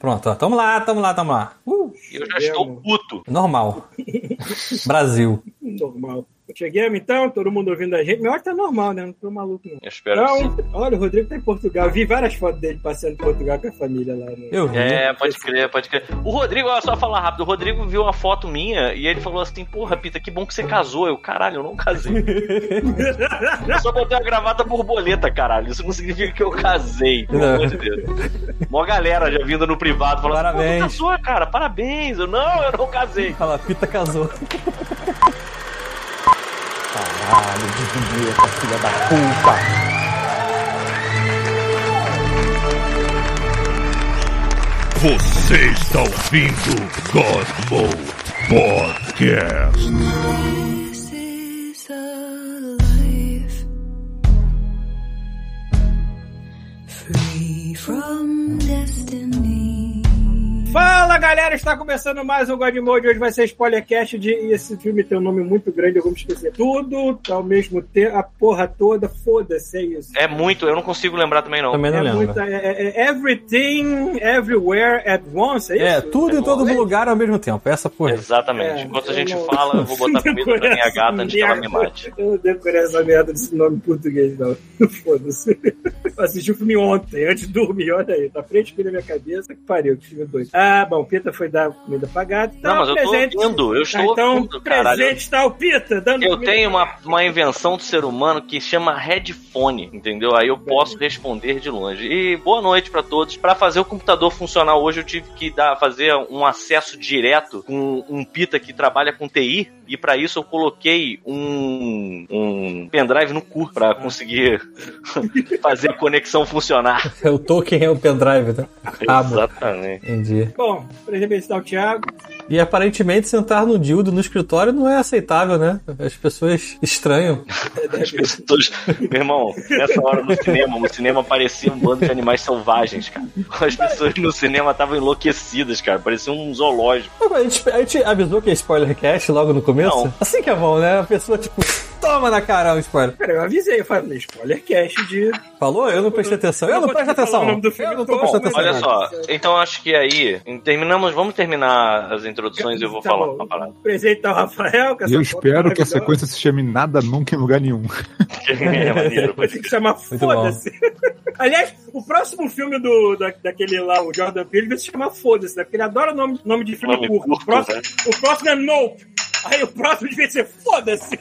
Pronto, ó. tamo lá, tamo lá, tamo lá. Uh, Eu já estou puto. normal. Brasil. Normal. Chegamos então, todo mundo ouvindo a gente. Meu que tá normal, né? Não tô maluco, não. Eu espero. Não, olha, o Rodrigo tá em Portugal. Vi várias fotos dele passeando em Portugal com a família lá. Né? Eu vi. É, pode crer, pode crer. O Rodrigo, olha só falar rápido, o Rodrigo viu uma foto minha e ele falou assim, porra, Pita, que bom que você casou. Eu, caralho, eu não casei. eu só botei a gravata borboleta, caralho. Isso não significa que eu casei, pelo Não. amor de Deus. Mó galera já vindo no privado falando Parabéns. assim, pô, tu casou, cara, parabéns. Eu, não, eu não casei. Fala, Pita casou. Caralho, desvinheta, filha da puta. Você está ouvindo God Mode Podcast. This is a life free from. Fala galera, está começando mais um God Mode. Hoje vai ser spoilercast de. E esse filme tem um nome muito grande, eu vou me esquecer. Tudo ao mesmo tempo, a porra toda, foda-se, é isso. É muito, eu não consigo lembrar também não. Também não É lembro. muita. É, é- é everything, everywhere at once, é isso? É, tudo É em todo bom. lugar ao mesmo tempo. Essa porra. Exatamente. É, Enquanto a gente não- fala, eu vou botar comida pra minha gata antes que ela me mate. Eu não decorei essa merda desse nome em português, não. Foda-se. Assisti o filme ontem, antes de dormir, olha aí. Tá frente aqui na minha cabeça. Que pariu, que filme doido. Ah, bom, o Pita foi dar comida gato. Então, Não, mas eu tô ouvindo, eu Ah, estou então, ouvindo, caralho. presente está o Pita, dando Eu comida tenho uma, uma invenção do ser humano que chama headphone, entendeu? Aí eu posso responder de longe. E boa noite pra todos. Pra fazer o computador funcionar hoje, eu tive que dar, fazer um acesso direto com um pita que trabalha com TI. E pra isso eu coloquei um, um pendrive no cu pra conseguir fazer a conexão funcionar. O token é o pendrive, né? Ah. Exatamente. Entendi. Bom, está o Thiago. E aparentemente sentar no dildo no escritório não é aceitável, né? As pessoas estranham. As pessoas. Meu irmão, nessa hora no cinema, no cinema parecia um bando de animais selvagens, cara. As pessoas no cinema estavam enlouquecidas, cara. Parecia um zoológico. A gente, a gente avisou que é spoiler cast logo no começo? Não. Assim que é bom, né? A pessoa, tipo, toma na cara o spoiler. Cara, eu avisei, eu falei, spoilercast de. Falou? Eu não prestei atenção. Eu não te presto falar atenção. o nome do filme Eu não tô prestando mas atenção. Olha nada. só, então acho que aí terminamos, vamos terminar as introduções e eu vou Tá falar bom. uma parada. Presente está o Rafael. eu espero que a sequência se chame Nada Nunca em Lugar Nenhum. É maneiro, Vai ter que chamar Foda-se. Aliás, o próximo filme do, da, daquele lá, o Jordan Peele, vai se chamar Foda-se, né? Porque ele adora nome, nome de filme Nome curto. curto, o, próximo, né? o próximo é Nope. Aí o próximo devia ser Foda-se.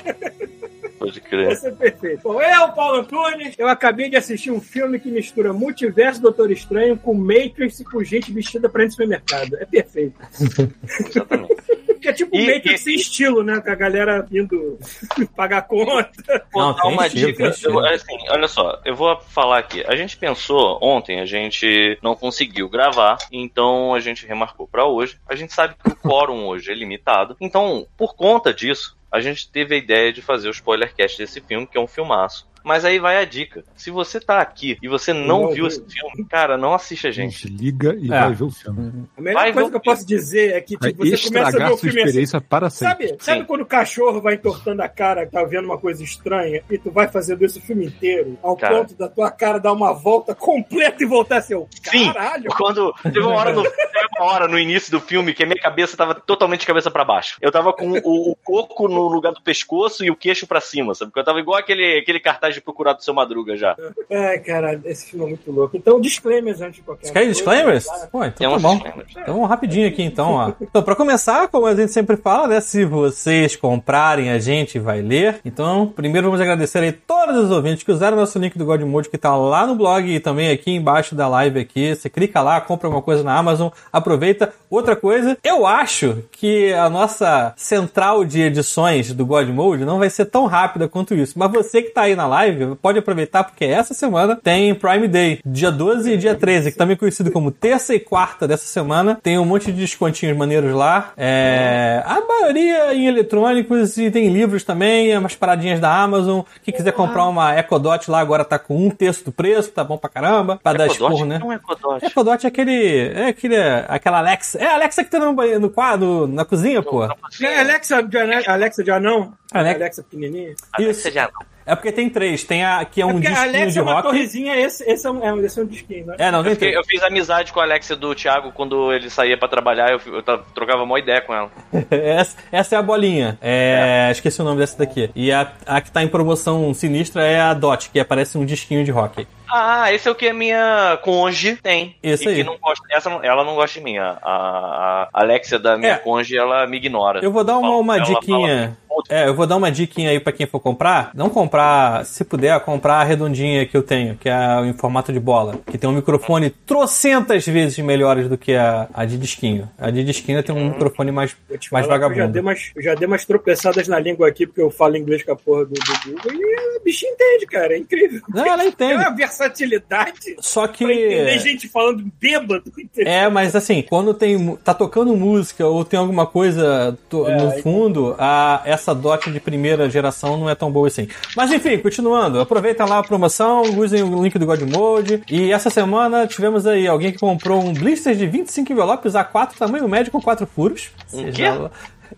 pode Vai crer. ser perfeito. Bom, eu, Paulo Antunes, eu acabei de assistir um filme que mistura multiverso Doutor Estranho com Matrix e com gente vestida pra ir no supermercado. É perfeito. Exatamente. Que é tipo E- Matrix e- sem estilo, né? Com a galera indo pagar conta. Não, tem uma estilo, dica. Eu- assim, olha só, eu vou falar aqui. A gente pensou ontem, a gente não conseguiu gravar, então a gente remarcou pra hoje. A gente sabe que o quórum hoje é limitado, então por conta disso, a gente teve a ideia de fazer o spoilercast desse filme, que é um filmaço. Mas aí vai a dica. Se você tá aqui e você não, Não viu vi. esse filme, cara, não assiste a gente. Gente, liga e É. vai ver o filme. A melhor Vai coisa ver que eu o posso dizer é que tipo, você começa a ver a o filme assim. experiência para sempre. Sabe, sabe Sim. quando o cachorro vai entortando a cara, tá vendo uma coisa estranha, e tu vai fazendo isso o filme inteiro, ao Cara. ponto da tua cara dar uma volta completa e voltar assim, ô, Sim. caralho. Quando teve uma hora no, uma hora no início do filme que a minha cabeça tava totalmente de cabeça pra baixo. Eu tava com o, o coco no lugar do pescoço e o queixo pra cima, sabe? Porque eu tava igual aquele, aquele cartaz de procurado do seu Madruga já. Ai, caralho, esse filme é muito louco. Então, disclaimers antes de qualquer Você quer coisa. disclaimers? Pô, Tem então tá bom. Então vamos rapidinho aqui então, ó. Então, pra começar, como a gente sempre fala, né? Se vocês comprarem, a gente vai ler. Então, primeiro vamos agradecer aí todos os ouvintes que usaram nosso link do Godmode que tá lá no blog e também aqui embaixo da live aqui. Você clica lá, compra uma coisa na Amazon, aproveita. Outra coisa, eu acho que a nossa central de edições do Godmode não vai ser tão rápida quanto isso. Mas você que tá aí na live, pode aproveitar porque essa semana tem Prime Day, dia 12 e dia 13, que também é conhecido como terça e quarta dessa semana. Tem um monte de descontinhos maneiros lá. É, a maioria em eletrônicos e tem livros também, umas paradinhas da Amazon. Quem quiser comprar uma Ecodot lá agora tá com um terço do preço, tá bom pra caramba. Pra dar esporro, né? É Ecodot. Ecodot é aquele. É aquele. Aquela Alexa. É a Alexa que tá no, no quadro, na cozinha, pô. É Alexa de, Alexa de anão? Alexa. Alexa pequenininha? Alexa Isso. já não. É porque tem três. Tem a que é É um disquinho Alexa de é uma rock. torrezinha, esse, esse, é um, é, esse é um disquinho, né? É, não, Eu, fiquei- três. eu fiz amizade com a Alexia do Thiago quando ele saía pra trabalhar, eu, eu trocava uma ideia com ela. essa, essa é a bolinha. É, Esqueci o nome dessa daqui. E a, a que tá em promoção sinistra é a Dot, que aparece um disquinho de rock. Ah, esse é o que a minha conge tem. Esse e aí. Que não gosta, essa não- ela não gosta de mim. A, a- a Alexia da minha É. conge, ela me ignora. Eu vou dar uma, uma ela fala- diquinha. É, eu vou dar uma diquinha aí pra quem for comprar. Não comprar, se puder, comprar a redondinha que eu tenho, que é em formato de bola. Que tem um microfone trocentas vezes melhores do que a, a de disquinho. A de disquinho tem um microfone mais, mais que Eu já, dei vagabundo. umas, eu já dei umas tropeçadas na língua aqui, porque eu falo inglês com a porra do, do Google, e o bicho entende, cara, é incrível. Não, ela É entende. uma versatilidade Só que. pra entender gente falando bêbado, entendeu? É, mas assim, quando tem tá tocando música ou tem alguma coisa to- É, no fundo, a, essa dot de primeira geração não é tão boa assim. Mas enfim, continuando, aproveita lá a promoção, usem o link do God Mode. E essa semana tivemos aí alguém que comprou um blister de 25 envelopes A4, tamanho médio com 4 furos. Seja quê?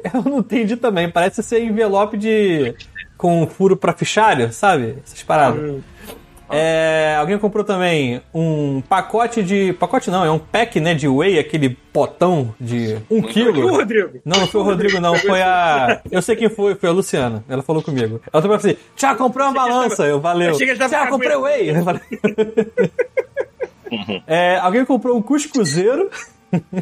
Eu não entendi também, parece ser envelope de. com furo pra fichário, sabe? Essas paradas. Hum. É, alguém comprou também um pacote de. Pacote não, é um pack né, de whey, aquele potão de um E o quilo. Rodrigo? Não, não foi o Rodrigo, não. Foi a. Eu sei quem foi, foi a Luciana. Ela falou comigo. Ela falou assim: Tiago, comprei uma balança. Eu valeu. Tiago, comprei whey. Eu falei- É, alguém comprou um cuscuzeiro.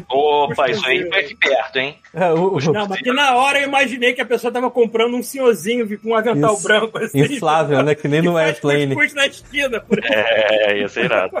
Opa, isso aí foi aqui perto, hein? É, Não, mas que na hora eu imaginei que a pessoa tava comprando um senhorzinho com um avental Isso. branco assim. Inflável, né? Que nem no que Airplane. na esquina, por aí. É, ia ser irado.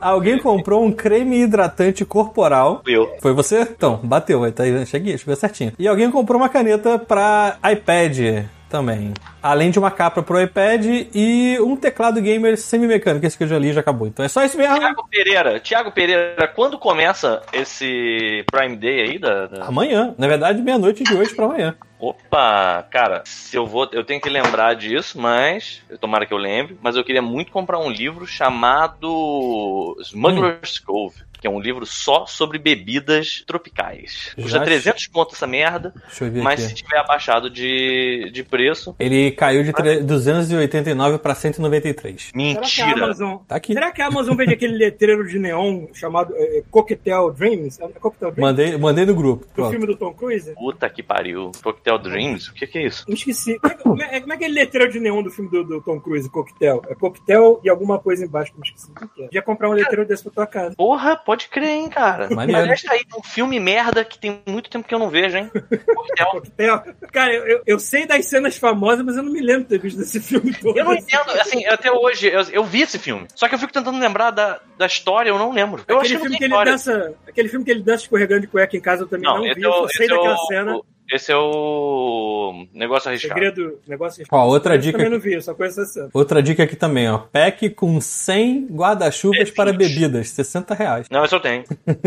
Alguém comprou um creme hidratante corporal. Eu. Foi você? Então, bateu, tá aí, cheguei, chegou certinho. E alguém comprou uma caneta pra iPad também. Além de uma capa pro iPad e um teclado gamer semi-mecânico. Esse que eu já li já acabou. Então é só isso mesmo. Tiago Pereira, Tiago Pereira, quando começa esse Prime Day aí da. da- Amanhã. Na verdade, meia-noite de hoje pra amanhã. Opa, cara, se eu vou, eu tenho que lembrar disso, mas tomara que eu lembre, mas eu queria muito comprar um livro chamado Smuggler's Cove, que é um livro só sobre bebidas tropicais. Custa Já 300 conto essa merda, Deixa eu ver mas se aqui. tiver abaixado de, de preço, Ele caiu de tre- 289 pra 193. Será que a mentira. Amazon. Tá aqui. Será que a Amazon vende aquele letreiro de neon chamado é, Cocktail Dreams? É Cocktail Dreams? Mandei, mandei no grupo. Do filme do Tom Cruise? Puta que pariu. Cocktail Dreams? O que, que é isso? Me esqueci. Como é, que- como é- como é aquele letreiro de neon do filme do, do Tom Cruise, Cocktail? É Cocktail e alguma coisa embaixo que eu me esqueci. o que é. Podia comprar um letreiro desse pra tua casa. Porra, pode crer, hein, cara. Maneiro. Aliás, tá aí um filme merda que tem muito tempo que eu não vejo, hein? Cocktail. Cocktail. Cara, eu, eu- eu sei das cenas famosas, mas eu não me lembro de ter visto desse filme todo. Eu não entendo, assim, até hoje, eu, eu vi esse filme. Só que eu fico tentando lembrar da, da história, eu não lembro. Eu acho aquele que filme tem que ele dança. Aquele filme que ele dança escorregando de cueca em casa eu também não, Não, vi. é, Eu só sei esse, é daquela cena. o- esse é o negócio arriscado. Segredo, negócio Ó, outra Eu dica também não vi, eu só conheço essa. Outra dica aqui também, ó. Pack com 100 guarda-chuvas para bebidas, 60 reais. Não, esse eu tenho.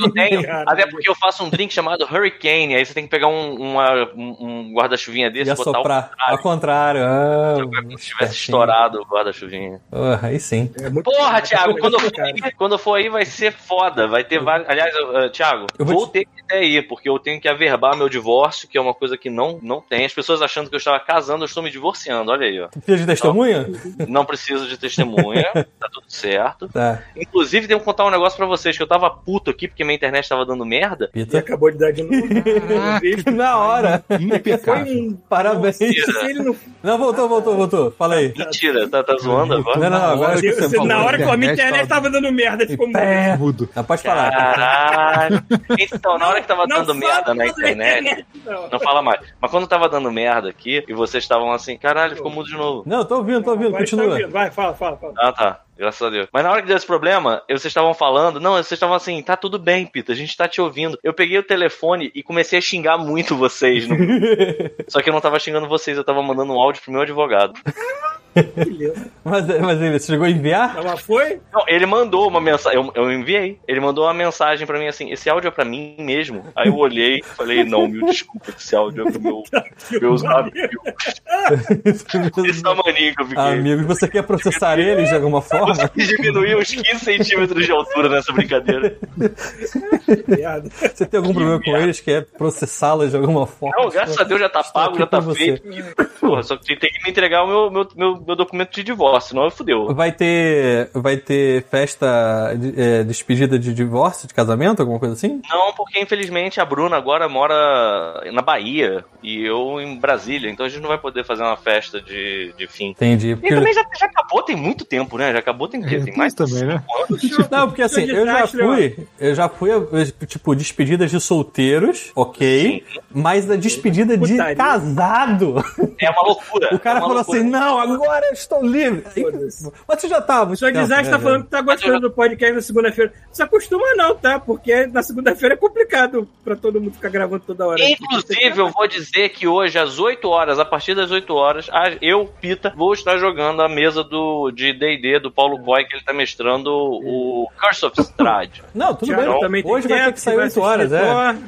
Eu tenho, até porque eu faço um drink chamado Hurricane, aí você tem que pegar um, uma- um- guarda-chuvinha desse e botar soprar. o Ao contrário. Ah, como se tivesse estourado o guarda-chuvinha. Porra, aí sim. É Porra, Thiago, muito quando eu, for aí, quando eu for aí vai ser foda. Vai ter vários. Aliás, eu, eh, Thiago, Eu vou vou ter que até ir, porque eu tenho que averbar meu divórcio, que é uma coisa que não, não tem. As pessoas achando que eu estava casando, eu estou me divorciando. Olha aí, ó. Precisa de testemunha? Não preciso de testemunha, tá tudo certo. Tá. Inclusive, tenho que contar um negócio pra vocês, que eu tava puto aqui porque minha internet tava dando merda. E Pita. acabou de dar de novo. Eu. Na hora. Foi Impecável. um. Parabéns. Não. Não, voltou, voltou, voltou. Fala aí. Mentira, tá, tá zoando agora? Não, não, não. Agora Você- que você falou. na hora que a minha internet internet tava- tava dando merda, ficou muito. É. Mudo. Não, pode falar. Caralho. Então, na hora que tava Não dando merda na mal não. Não fala mais. Mas quando tava dando merda aqui e vocês estavam assim, caralho, ficou mudo de novo. Não, tô ouvindo, tô ouvindo. Agora tá Continua. ouvindo. Vai, fala, fala, fala. Ah, tá. Graças a Deus. Mas na hora que deu esse problema, eu- vocês estavam falando, não, vocês estavam assim, tá tudo bem, Pita, a gente tá te ouvindo. Eu peguei o telefone e comecei a xingar muito vocês. no- Só que eu não tava xingando vocês, eu tava mandando um áudio pro meu advogado. Beleza. Mas, mas ele chegou a enviar? Não, mas foi? Não, ele mandou uma mensagem. Eu, eu enviei. Ele mandou uma mensagem pra mim assim: esse áudio é pra mim mesmo. Aí eu olhei e falei: não, mil desculpa, esse áudio é pro meu, meus amigos. Esse tamaninho que eu fiquei. Amigos, você quer processar eles de alguma forma? Consegui diminuir uns 15 centímetros de altura nessa brincadeira. Você tem algum problema com eles? Quer processá-los de alguma forma? Não, graças a Deus já tá pago, já tá feito. Porra, só que tem que me entregar o meu, meu, meu, meu documento de divórcio, senão eu fudeu. Vai ter, vai ter festa de é, despedida de divórcio, de casamento, alguma coisa assim? Não, porque infelizmente a Bruna agora mora na Bahia e eu em Brasília, então a gente não vai poder fazer uma festa de, de fim. Entendi. E também já, já acabou tem muito tempo, né? Já acabou tem, tem tem mais também, né? Não, porque assim, eu já fui, eu já fui, a, tipo, despedidas de solteiros, ok, mas a despedida de Putaria. casado. É uma loucura. O cara é falou loucura. assim, não, agora eu estou livre. Mas você já tá, muito O Sr. tempo, Desastre né, tá falando que tá gostando do podcast na segunda-feira. Não se acostuma não, tá? Porque na segunda-feira é complicado pra todo mundo ficar gravando toda hora. Inclusive, eu vou dizer que hoje, às 8 horas, a partir das 8 horas, eu, Pita, vou estar jogando a mesa do, de D&D do Paulo Coy, que ele tá mestrando o Curse of Strahd. Não, tudo bem. também Hoje vai ter que sair vai 8 horas, é.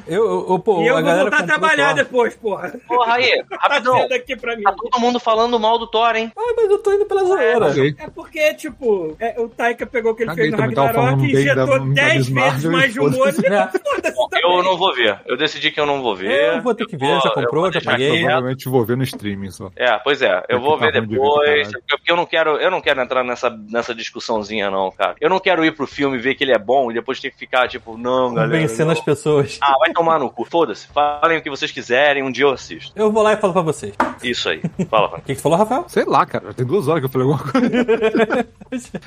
Eu, eu, eu, pô, E eu a vou voltar a trabalhar Thor. depois, porra. Porra, aí, Tá rapidão. vendo aqui pra mim. Tá todo mundo falando mal do Thor, hein? Ah, mas eu tô indo pela zoeira. Ok. É porque, tipo, é, o Taika pegou o que ele Caguei, fez no Ragnarok e injetou da 10 Miss vezes mais de humor. foda-se. Foda-se Eu não vou ver. Eu decidi que eu não vou ver. Eu vou ter que ver, já comprou, já paguei. Provavelmente vou ver no streaming só. É, pois é, eu vou tá ver depois, porque eu não quero, eu não quero entrar nessa, nessa discussãozinha não, cara. Eu não quero ir pro filme ver que ele é bom e depois ter que ficar tipo, não, galera. Convencendo não. as pessoas. Ah, vai tomar no cu. Foda-se. Falem o que vocês quiserem, um dia eu assisto. Eu vou lá e falo pra vocês. O Isso aí. Fala, Fran. que, que falou, Rafael? Sei lá, cara. Já tem duas horas que eu falei alguma coisa.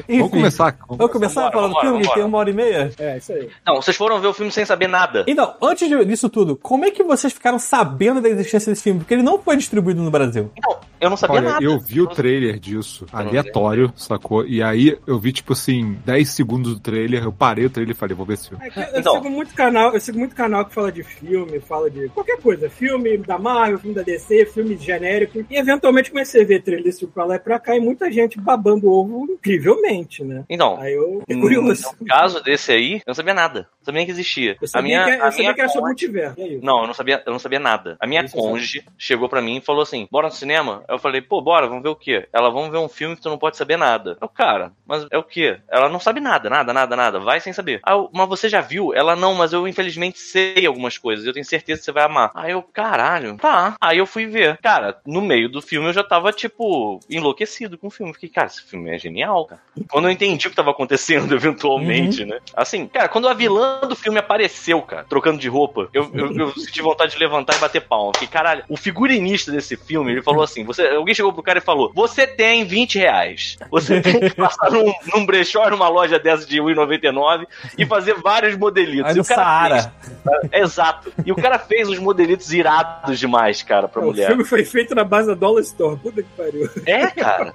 Enfim, Vamos começar. Vamos começar Vambora, a falar do filme, vambora. tem uma hora e meia? É, isso aí. Não, vocês foram ver o filme sem saber nada. Então, antes disso tudo, como é que vocês ficaram sabendo da existência desse filme? Porque ele não foi distribuído no Brasil. Então, eu não sabia Olha, nada. eu vi o trailer disso, aleatório, sacou? E aí eu vi, tipo assim, 10 segundos do trailer, eu parei o trailer e falei, vou ver esse filme. É eu Então. sigo muito canal, eu sigo muito canal que fala de filme, fala de qualquer coisa, filme da Marvel, filme da DC, filme genérico, e eventualmente comecei a ver trailer desse filme pra lá e pra cá, e muita gente babando ovo incrivelmente, né? Então, Aí eu fiquei curioso. no caso desse aí, eu não sabia nada. Não sabia nem que existia. Eu a sabia, minha, que, eu a sabia minha que era sobre multiverso. Aí? Não, eu não sabia, eu não sabia nada. A minha Isso eu cônjuge chegou pra mim e falou assim: bora no cinema? Eu falei, pô, bora, vamos ver o quê? Ela, vamos ver um filme que tu não pode saber nada. Eu, cara, mas é o quê? Ela não sabe nada, nada, nada, nada. Vai sem saber. Ah, mas você já viu? Ela, não, mas eu infelizmente sei algumas coisas. Eu tenho certeza que você vai amar. Aí eu, caralho, tá. Aí eu fui ver. Cara, no meio do filme eu já tava, tipo, enlouquecido com o filme. Fiquei, cara, esse filme é genial, cara. Quando eu entendi o que tava acontecendo, eventualmente, né? Assim, cara, quando a vilã do filme apareceu, cara, trocando de roupa, eu, eu, eu senti vontade de levantar e bater palma. Fiquei, caralho, o figurinista desse filme, ele falou assim: você, alguém chegou pro cara e falou: Você tem 20 reais. Você tem que passar num, num brechó, numa loja dessa de 1,99 e fazer vários modelitos. Aí E no o cara Saara. fez, é, exato. E o cara fez uns modelitos irados demais, cara, pra o mulher. filme foi feito na base da Dollar Store. Puta que pariu. É, cara.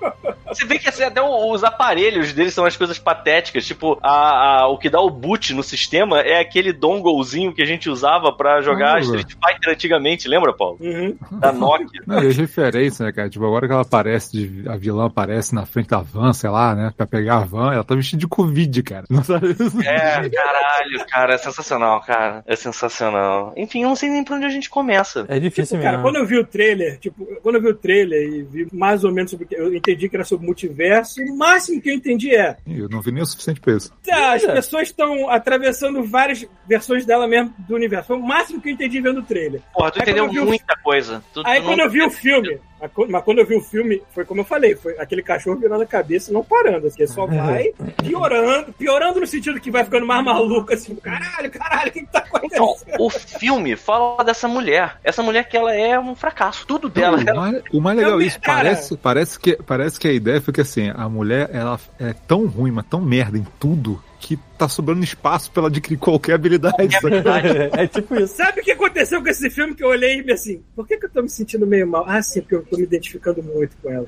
Você vê que assim, até o- os aparelhos deles são as coisas patéticas. Tipo, a, a- o que dá o boot no sistema é aquele donglezinho que a gente usava pra jogar Ah, Street Fighter antigamente, lembra, Paulo? Uhum. Da Nokia. Não, e as referências, né, cara? Tipo, agora que ela aparece, de, a vilã aparece na frente da van, sei lá, né? Pra pegar a van, ela tá vestida de Covid, cara. Não sabe? É, caralho, cara, é sensacional, cara. É sensacional. Enfim, eu não sei nem pra onde a gente começa. É difícil Tipo, cara, mesmo. quando eu vi o trailer, tipo, quando eu vi o trailer e vi mais ou menos sobre o que. Eu entendi que era sobre multiverso, o máximo que eu entendi é. Eu não vi nem o suficiente pra isso. Tá, as É. pessoas estão atravessando várias versões dela mesmo do universo. Foi o máximo que eu entendi vendo o trailer. Porra, tu Aí entendeu quando eu vi o- muita coisa. Tu, Aí tu quando não- eu vi o filme, mas quando- eu vi o filme, foi como eu falei, foi aquele cachorro virando a cabeça e não parando, assim, só vai piorando, piorando no sentido que vai ficando mais maluco, assim, caralho, caralho, o que, que tá Então, acontecendo? o filme fala dessa mulher. Essa mulher que ela é um fracasso. Tudo dela. o, ela- mais, o mais legal é isso, cara- parece, parece, que, parece que a ideia foi que assim, a mulher ela é tão ruim, mas tão merda em tudo, que tá sobrando espaço pra ela adquirir qualquer habilidade. É é tipo isso. Sabe o que aconteceu com esse filme que eu olhei e me assim, por que, que eu tô me sentindo meio mal? Ah, sim, porque eu tô me identificando muito com ela.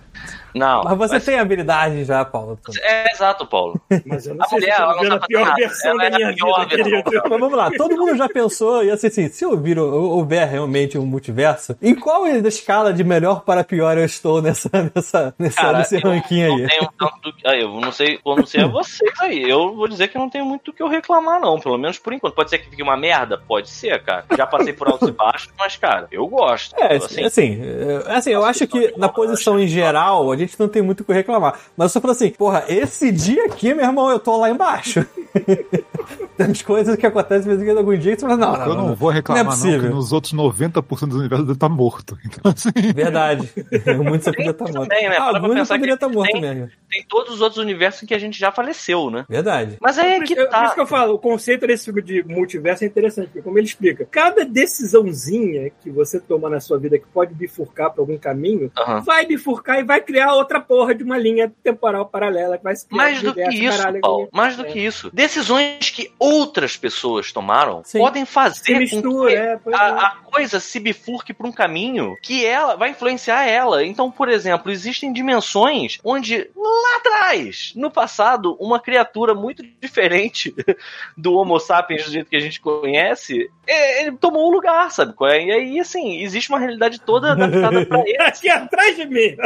Não. Mas você tem habilidade já, Paulo. É exato, Paulo. Mas eu não A sei mulher, se eu tô vendo não a tá pior nada. versão Ela da é minha vida, querido. Mas vamos lá, todo mundo já pensou, e assim, assim, se houver, houver realmente um multiverso, em qual escala de melhor para pior eu estou nessa, nessa, nessa, Cara, nesse eu ranking não aí? tenho tanto. Ah, eu não sei, eu não sei a vocês aí. Eu vou dizer que eu não tenho muito do que eu reclamar, não. Pelo menos por enquanto. Pode ser que fique uma merda? Pode ser, cara. Já passei por altos e baixos, mas, cara, eu gosto. É, assim, assim, é, assim, eu acho que na posição em geral, a gente não tem muito o que reclamar. Mas eu só falo assim, porra, esse dia aqui, meu irmão, eu tô lá embaixo. tem as coisas que acontecem de vez em quando algum dia, e você fala, não, não, Eu não vou não é reclamar, não, possível. porque nos outros 90% do universo dele tá morto. Então, assim, Verdade. Muito você podia estar morto. também, né? Alguns pensar poderia que estar morto tem- mesmo. tem todos os outros universos em que a gente já faleceu, né? Verdade. Mas aí é Por que isso- por tá. isso que eu falo, o conceito desse filme de multiverso é interessante, porque como ele explica, cada decisãozinha que você toma na sua vida que pode bifurcar para algum caminho, vai bifurcar e vai criar outra porra de uma linha temporal paralela que vai se criar Mais do que isso, paralelo. Paulo. Mais do É. que isso. Decisões que outras pessoas tomaram Sim. podem fazer Se com mistura, que é, pois é. a, a coisa se bifurque por um caminho que ela vai influenciar ela. Então, por exemplo, existem dimensões onde lá atrás, no passado, uma criatura muito diferente do Homo sapiens do jeito que a gente conhece, é, ele tomou o lugar, sabe? é? E aí, assim, existe uma realidade toda adaptada pra ele. Aqui atrás de mim.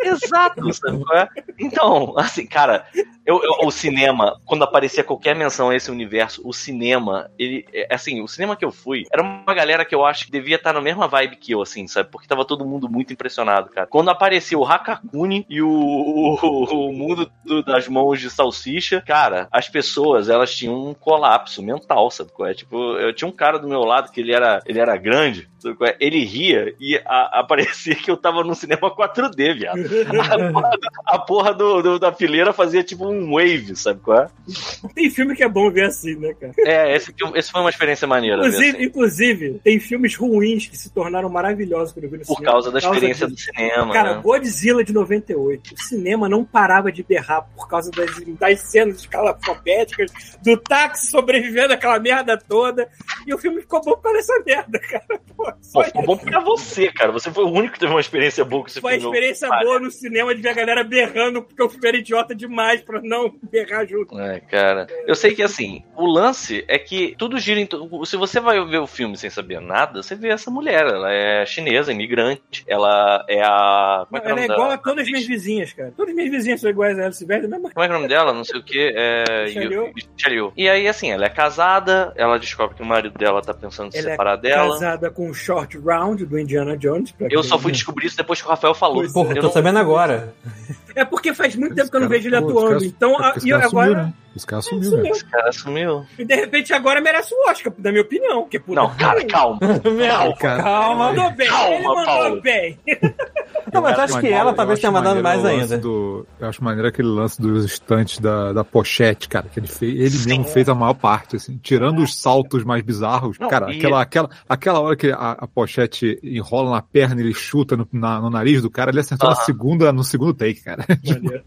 Exato, sabe? Então, assim, cara, eu, eu- o cinema, quando aparecia qualquer menção a esse universo, o cinema, ele, é, assim, o cinema que eu fui, era uma galera que eu acho que devia estar na mesma vibe que eu, assim, sabe? Porque tava todo mundo muito impressionado, cara. Quando apareceu o Hakakuni e o, o, o mundo do- das mãos de salsicha, cara, as pessoas, elas tinham um colapso mental, sabe é? Tipo, eu tinha um cara do meu lado que ele era, ele era grande, sabe é? Ele ria e a, a- parecia que eu tava num cinema 4D, viado. A porra, do- a porra do, do- da fileira fazia tipo um wave, sabe qual é? Tem filme que é bom ver assim, né, cara? É, esse, filme- esse foi uma experiência maneira. Inclusive, assim, inclusive, tem filmes ruins que se tornaram maravilhosos quando eu vi no por cinema. causa da experiência disso. do cinema. Cara, né? Godzilla de 98. O cinema não parava de berrar por causa das, das cenas escalafobéticas, do táxi sobrevivendo àquela merda toda. E o filme ficou bom por causa dessa merda, cara. Pô, Pô, ficou bom pra você, cara. Você foi o único que teve uma experiência boa com esse Foi uma filme. experiência boa no cinema de ver a galera berrando, porque o filme era idiota demais pra não berrar junto. É, cara. Eu sei que assim, o lance é que tudo gira em. to- Se você vai ver o filme sem saber nada, você vê essa mulher. Ela é chinesa, imigrante. Ela é a. Como é que é Ela é nome igual dela? a todas as minhas vizinhas, cara. Todas as minhas vizinhas são iguais a ela, se veste da mesma Como é que é o nome dela? Não sei o que. É. Yeoh. E aí, assim, ela é casada, ela descobre que o marido dela tá pensando em se Ela é separar dela. casada com o Short Round do Indiana Jones. Eu só fui descobrir isso depois que o Rafael falou. Pois Porra, eu tô não- sabendo agora. É porque faz muito tempo que eu não vejo ele pô, atuando. Esse Então, cara- a- e agora. sumiu, né? Esse cara sumiu, Sumiu. né? Esse cara sumiu. E de repente agora merece o Oscar, na minha opinião. Porque, puta Não, que cara, calma. Meu, cara. calma. Mandou bem, Calma, ele mandou Paulo. bem. Não, mas acho que ela talvez tenha mandado mais ainda. do- eu acho maneiro aquele lance dos estantes da, da pochete, cara, que ele fez, ele Sim. mesmo fez a maior parte, assim, tirando os saltos mais bizarros. Não, cara, e- aquela, aquela, aquela hora que a, a pochete enrola na perna e ele chuta no, na- no nariz do cara, ele acertou na segunda, no segundo take, cara. Maneiro.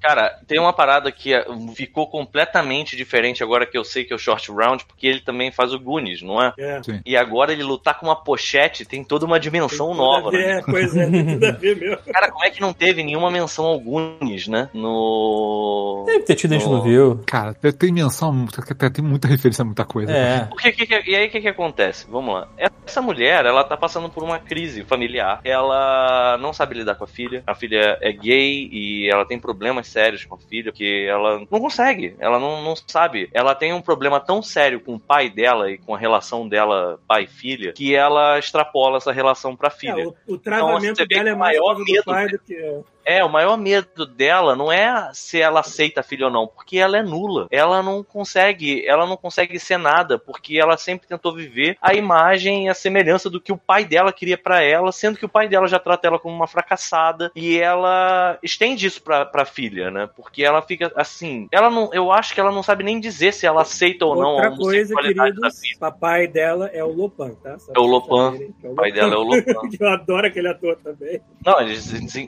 Cara, tem uma parada que é, ficou completamente diferente agora que eu sei que é o Short Round, porque ele também faz o Goonies, não é? É. Sim. E agora ele lutar com uma pochete tem toda uma dimensão Tem nova, ver, né? É, pois é, tem tudo a ver mesmo. Cara, como é que não teve nenhuma menção ao Goonies, né? No. Deve ter tido, a gente não no- viu. Cara, tem, menção, tem, tem muita referência a muita coisa. É. Porque, que que- e aí o que, que acontece? Vamos lá. Essa mulher, ela tá passando por uma crise familiar. Ela não sabe lidar com a filha. A filha é gay e ela tem problemas sérios com a filha, porque ela não consegue. Ela não, não sabe. Ela tem um problema tão sério com o pai dela e com a relação dela pai-filha que ela extrapola essa relação pra filha. É, o, o travamento vê dela é maior causa do medo pai do que. É, o maior medo dela não é se ela aceita a filha ou não, porque ela é nula. Ela não consegue, ela não consegue ser nada, porque ela sempre tentou viver a imagem e a semelhança do que o pai dela queria pra ela, sendo que o pai dela já trata ela como uma fracassada e ela estende isso pra, pra filha, né? Porque ela fica assim, ela não, eu acho que ela não sabe nem dizer se ela aceita ou não Outra a coisa, queridos, da filha. papai dela é o Lopan, tá? É o Lopan. O pai dela é o Lopan. Eu adoro aquele ator também. Não,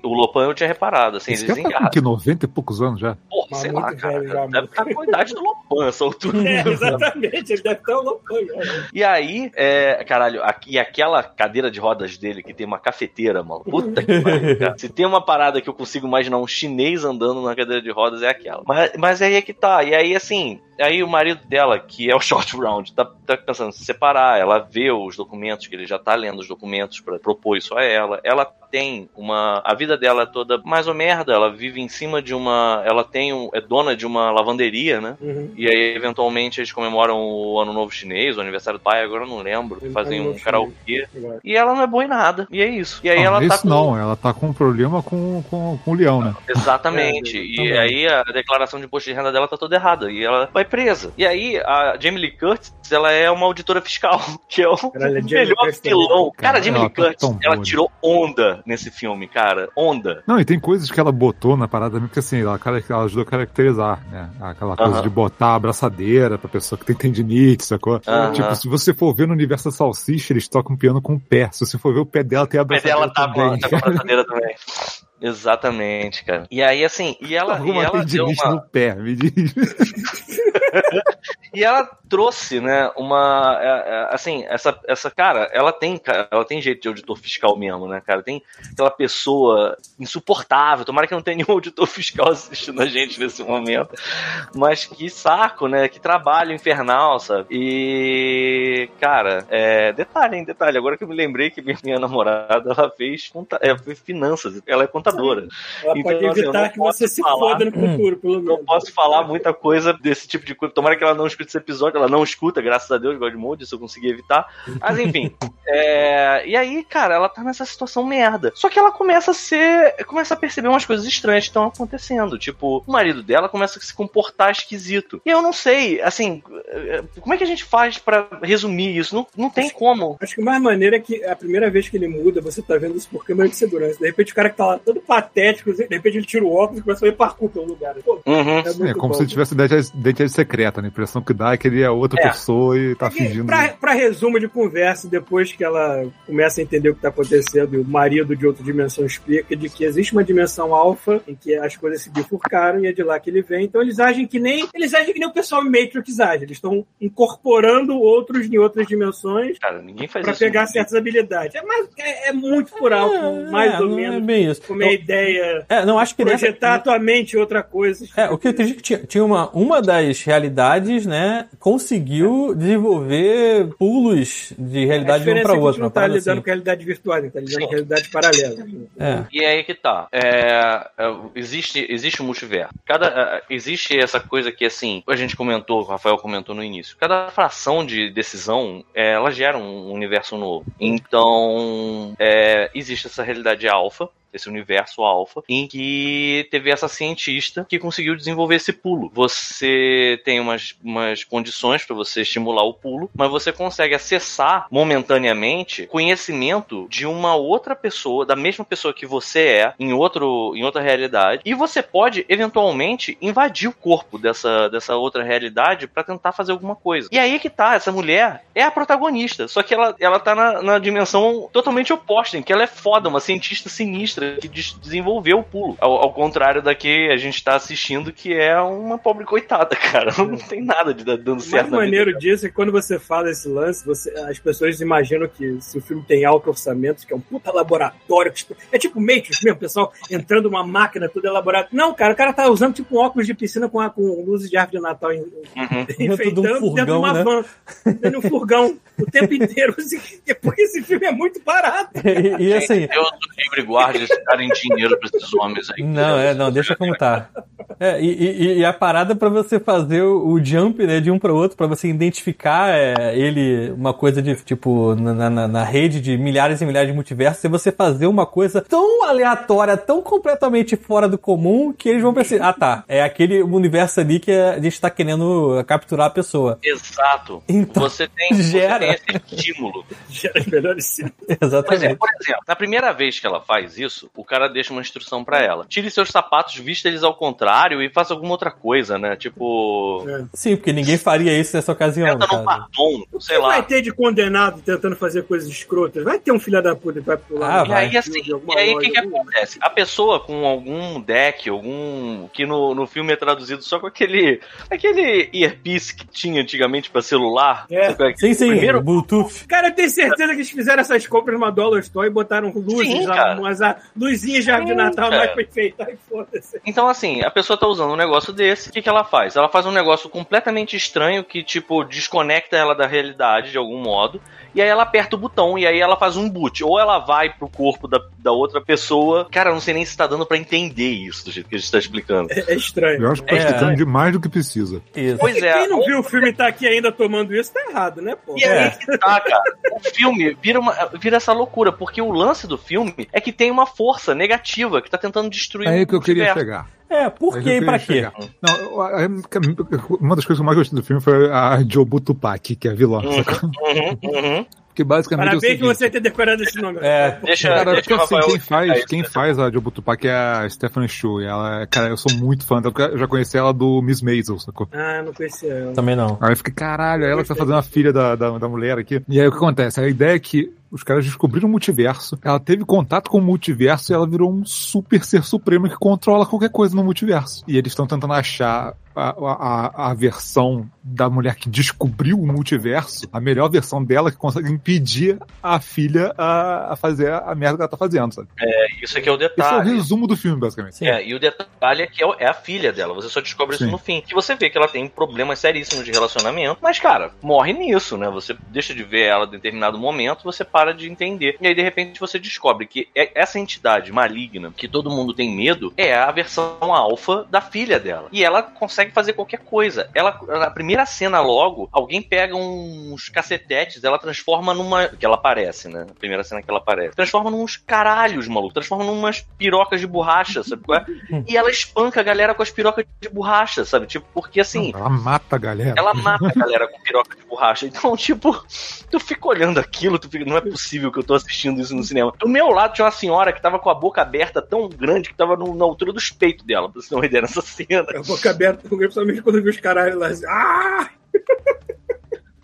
o Lopan eu tinha tinha reparado. Assim, Esse eles cara tá com que 90 e poucos anos já. Porra, Mas sei muito lá, cara. velho já, deve estar com a idade do Lopan essa altura. É, exatamente, ele deve estar louco. né? E aí, é, caralho, aqui, e aquela cadeira de rodas dele que tem uma cafeteira, mano. Puta que pariu, cara. Se tem uma parada que eu consigo imaginar um chinês andando na cadeira de rodas, é aquela. Mas, mas aí é que tá. E aí, assim, aí o marido dela, que é o Short Round, tá, tá pensando em se separar. Ela vê os documentos, que ele já tá lendo os documentos pra propor isso a ela. Ela tem uma. A vida dela é toda mais ou merda. Ela vive em cima de uma. Ela tem um. É dona de uma lavanderia, né? Uhum. E aí, eventualmente, eles comemoram o Ano Novo Chinês, o aniversário do pai, agora eu não lembro. Ano Fazem um karaokê. Agora. E ela não é boa em nada. E é isso. E aí não, ela tá com. não, ela tá com um problema com, com, com o leão, né? Exatamente. É, e aí a declaração de imposto de renda dela tá toda errada. E ela vai presa. E aí a Jamie Lee Curtis, ela é uma auditora fiscal, que é o Caralho, Jamie melhor vilão. Cara, a Cara, Jamie Lee tá Curtis, tão ela boa. tirou onda nesse filme, cara. Onda. Não, e tem coisas que ela botou na parada também, porque assim, ela, ela ajudou a caracterizar, né? Aquela coisa Aham. de botar a abraçadeira pra pessoa que tem tendinite, sacou? Aham. Tipo, se você for ver no universo da salsicha, eles tocam piano com o pé. Se você for ver o pé dela, tem a O pé abraçadeira dela tá também. tá com a abraçadeira também. Exatamente, cara. E aí, assim, e ela, e Alguma ela deu uma, no pé, me diz. E ela trouxe, né, uma. é, é, Assim, essa, essa. Cara, ela tem, cara, ela tem jeito de auditor fiscal mesmo, né, cara? Tem aquela pessoa insuportável. Tomara que não tenha nenhum auditor fiscal assistindo a gente nesse momento. Mas que saco, né? Que trabalho infernal, sabe? E. Cara, é, detalhe, hein? Detalhe. Agora que eu me lembrei que minha, namorada, ela fez, conta, é, fez finanças. Ela é contadora. Ela Então, pode assim, eu evitar não que você posso se falar. foda no futuro, pelo menos. Não posso falar muita coisa desse tipo de coisa. Tomara que ela não escute esse episódio. Ela não escuta, graças a Deus, Godmode, isso eu consegui evitar. Mas enfim. é, E aí, cara, ela tá nessa situação merda. Só que ela começa a ser. Começa a perceber umas coisas estranhas que estão acontecendo. Tipo, o marido dela começa a se comportar esquisito. E eu não sei, assim, como é que a gente faz pra resumir isso? Não, não tem como. Acho que o mais maneiro é que a primeira vez que ele muda, você tá vendo isso por câmera de segurança. De repente o cara que tá lá todo patético, de repente ele tira o óculos e começa a ver parkour pelo lugar. Pô, Uhum. é É como bom. se ele tivesse identidade, secreta, né? A impressão que dá é que ele é outra É. pessoa e tá E fingindo. Pra, pra resumo de conversa, depois que ela começa a entender o que tá acontecendo, e o marido de outra dimensão explica de que existe uma dimensão alfa em que as coisas se bifurcaram e é de lá que ele vem. Então eles agem que nem. Eles agem que nem o pessoal Matrix age. Eles estão incorporando outros em outras dimensões Cara, ninguém faz pra isso. pegar certas habilidades. É, mais, é, é muito por alto, mais É, ou menos. É bem isso. É a ideia. É, não, acho que nessa- Projetar a tua mente outra coisa. É, o que eu entendi é que tinha, tinha uma, uma das realidades, né, conseguiu desenvolver pulos de realidade de uma é que a gente outra. não uma tá parada lidando assim. com realidade virtual, a gente tá lidando Sim. com realidade paralela. É. E aí que tá. É, é, existe, existe um multiverso. Cada, é, existe essa coisa que, assim, a gente comentou, o Rafael comentou no início. Cada fração de decisão, é, ela gera um universo novo. Então, é, existe essa realidade alfa, esse universo alfa, em que teve essa cientista que conseguiu desenvolver esse pulo. Você tem umas, umas condições para você estimular o pulo, mas você consegue acessar momentaneamente conhecimento de uma outra pessoa, da mesma pessoa que você é, em, outro, em outra realidade, e você pode eventualmente invadir o corpo dessa, dessa outra realidade para tentar fazer alguma coisa. E aí que tá, essa mulher é a protagonista, só que ela, ela tá na, na dimensão totalmente oposta, em que ela é foda, uma cientista sinistra que des- desenvolveu o pulo. Ao, ao contrário da que a gente tá assistindo, que é uma pobre coitada, cara. Não tem nada de dando O certo mais na vida maneiro dela. disso é que quando você fala esse lance, você- as pessoas imaginam que se o filme tem alto orçamento, que é um puta laboratório, tipo, é tipo Matrix mesmo, o pessoal entrando numa máquina tudo elaborado. Não, cara, o cara tá usando tipo um óculos de piscina com, a- com luzes de árvore de Natal em- Uhum. enfeitando um furgão, dentro de uma né? van, dentro de um furgão, o tempo inteiro. Porque esse filme é muito barato. E, e assim, Deus do livre guarde darem dinheiro pra esses homens aí. Não, é, não, deixa como tá. É, e, e- e a parada pra você fazer o, o jump, né, de um pro outro, pra você identificar é, ele, uma coisa de, tipo, na, na- na rede de milhares e milhares de multiversos, é você fazer uma coisa tão aleatória, tão completamente fora do comum, que eles vão pensar, ah tá, é aquele universo ali que a gente tá querendo capturar a pessoa. Exato. Então, você, tem, gera. você tem esse estímulo. Gera melhores. Pois é, Exatamente. por exemplo, na primeira vez que ela faz isso, isso, o cara deixa uma instrução pra ela. Tire seus sapatos, vista eles ao contrário e faça alguma outra coisa, né? Tipo. Sim, porque ninguém faria isso nessa ocasião. No num batom, O sei que vai lá. ter de condenado tentando fazer coisas escrotas? Vai ter um filho da puta que vai pular. Ah, E aí, assim, e aí o que, que acontece? A pessoa com algum deck, algum. que no, no filme é traduzido só com aquele. aquele earpiece que tinha antigamente pra celular. É. Sabe é? Sim, sim, Primeiro, Bluetooth. Cara, eu tenho certeza que eles fizeram essas compras numa Dollar Store e botaram luzes, Sim, lá, umas a- luzinhas de Sim, Natal mais pra enfeitar e foda-se. Então, assim, a pessoa tá usando um negócio desse, o que, que ela faz? Ela faz um negócio completamente estranho que, tipo, desconecta ela da realidade de algum modo, e aí ela aperta o botão e aí ela faz um boot. Ou ela vai pro corpo da, da outra pessoa. Cara, eu não sei nem se tá dando pra entender isso do jeito que a gente tá explicando. É, é estranho. Eu acho que tá É. explicando demais do que precisa. Isso. Pois é. Quem não viu o filme e tá aqui ainda tomando isso, tá errado, né, pô? E aí que tá, cara. O filme vira, uma, vira essa loucura, porque o lance do filme é que tem uma força negativa que tá tentando destruir É aí que eu queria chegar. É, por quê e pra quê? Não, uma das coisas que eu mais gostei do filme foi a Jobu Tupac, que é a vilã. sacou? Uhum, uhum. Porque basicamente é o Parabéns que seguinte, você ter decorado esse nome. É, Deixa, Cara, deixa porque o assim, Rafael quem faz, isso, quem né? faz a Jobu Tupac é a Stephanie Shu. E ela, cara, eu sou muito fã dela, porque eu já conheci ela do Miss Maisel, sacou? Ah, não conhecia ela. também não. Aí eu fiquei, caralho, ela que tá fazendo a filha da, da, da mulher aqui. E aí o que acontece? A ideia é que os caras descobriram o multiverso, ela teve contato com o multiverso e ela virou um super ser supremo que controla qualquer coisa no multiverso. E eles estão tentando achar a, a, a versão da mulher que descobriu o multiverso, a melhor versão dela que consegue impedir a filha a, a fazer a merda que ela tá fazendo, sabe? Isso aqui é o Esse é o detalhe. resumo do filme, basicamente. Sim. É, e o detalhe é que é é a filha dela. Você só descobre isso Sim. no fim. Que você vê que ela tem problemas seríssimos de relacionamento. Mas, cara, morre nisso, né? Você deixa de ver ela em determinado momento, você para de entender. E aí, de repente, você descobre que é- essa entidade maligna, que todo mundo tem medo, é a versão alfa da filha dela. E ela consegue fazer qualquer coisa. Ela, na primeira cena, logo, alguém pega uns cacetetes, ela transforma numa. Que ela aparece, né? A primeira cena que ela aparece. Transforma nuns caralhos, maluco. Transforma numas pirocas de borracha, sabe qual é? E ela espanca a galera com as pirocas de borracha, sabe? Tipo, porque assim. Ela mata a galera. Ela mata a galera com piroca de borracha. Então, tipo, tu fica olhando aquilo, tu fica, não é possível que eu tô assistindo isso no cinema. Do meu lado tinha uma senhora que tava com a boca aberta tão grande que tava no- na altura dos peitos dela, pra você uma ideia nessa cena. A boca aberta, principalmente quando viu os caralhos lá. assim, Ah! ah!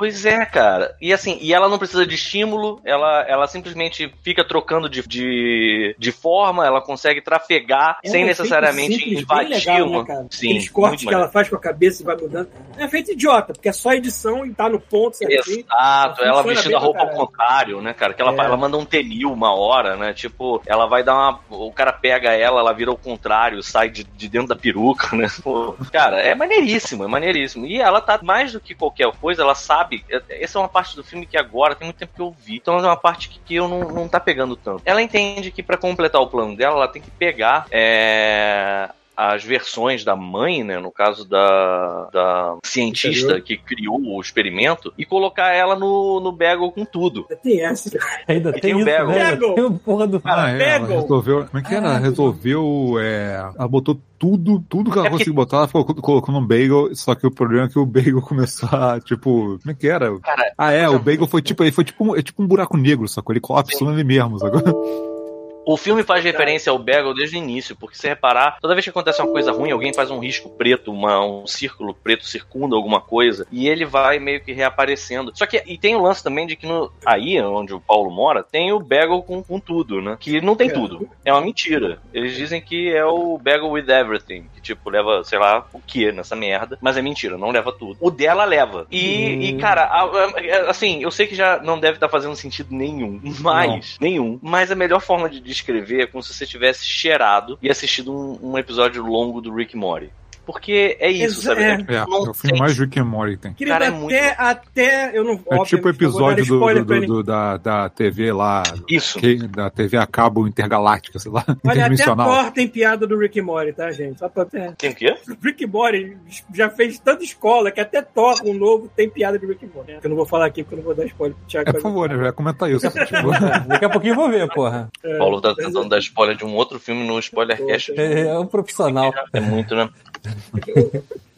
Pois é, cara. E assim, e ela não precisa de estímulo, ela, ela simplesmente fica trocando de, de, de forma, ela consegue trafegar É um sem necessariamente invadir legal, uma. né? Sim, Aqueles cortes muito que ela faz com a cabeça e vai mudando. É feito idiota, porque é só edição e tá no ponto certinho. Exato, ela vestindo a roupa ao contrário, né, cara? Que ela, É. ela manda um tenil uma hora, né? Tipo, ela vai dar uma. O cara pega ela, ela vira ao contrário, sai de, de dentro da peruca, né? Pô, cara, é maneiríssimo, é maneiríssimo. E ela tá mais do que qualquer coisa, ela sabe. É- Essa é uma parte do filme que agora tem muito tempo que eu vi. Então é uma parte que, que eu não, não tá pegando tanto. Ela entende que pra completar o plano dela, ela tem que pegar. É as versões da mãe, né, no caso da, da cientista Entendeu? que criou o experimento, e colocar ela no, no bagel com tudo. Tem essa. Ainda tem, tem o isso, Bagel. né? Bagel. Tem o porra do... Ah, é, ela Bagel. resolveu. Como é que era? Ela Ah, resolveu. É, ela botou tudo, tudo que ela É conseguiu botar, ela ficou, colocou num bagel, só que o problema é que o bagel começou a, tipo. Como é que era? Cara, Ah, é, o bagel foi tipo, ele foi tipo, um- é tipo um buraco negro, sacou? Ele colapsou nele mesmo, sacou? O filme faz referência ao Bagel desde o início, porque se reparar, toda vez que acontece uma coisa ruim, alguém faz um risco preto, uma- um círculo preto circunda alguma coisa, e ele vai meio que reaparecendo. Só que, e tem o lance também de que no, aí, onde o Paulo mora, tem o Bagel com, com tudo, né? Que não tem É. tudo. É uma mentira. Eles dizem que é o Bagel with everything, que tipo, leva, sei lá, o que nessa merda, mas é mentira, não leva tudo. O dela leva. E, Hum. e, cara, a- a- assim, eu sei que já não deve estar fazendo sentido nenhum, mas, nenhum, mas a melhor forma de descrever é como se você tivesse cheirado e assistido um, um episódio longo do Rick Morty. Porque é isso, Exa- sabe? é. É, Não é o filme mais Rick and Morty que tem. Querido, Cara, é muito até, até. Eu não. É tipo o episódio do, do- do- do- da, da TV lá, Isso. que- da TV a cabo intergaláctica, sei lá, Olha, até a. Thor tem piada do Rick e Morty, tá, gente? Só pra ter. Tem o quê? Rick e Morty já fez tanta escola que até Thor, um novo, tem piada de Rick e Morty. Eu não vou falar aqui porque eu não vou dar spoiler pro Thiago. É, por favor, né? Ia comentar isso. Tipo, Daqui a pouquinho eu vou ver, porra. É, Paulo tá tentando dar spoiler de um outro filme no Spoilercast. É, é um profissional. É muito, né?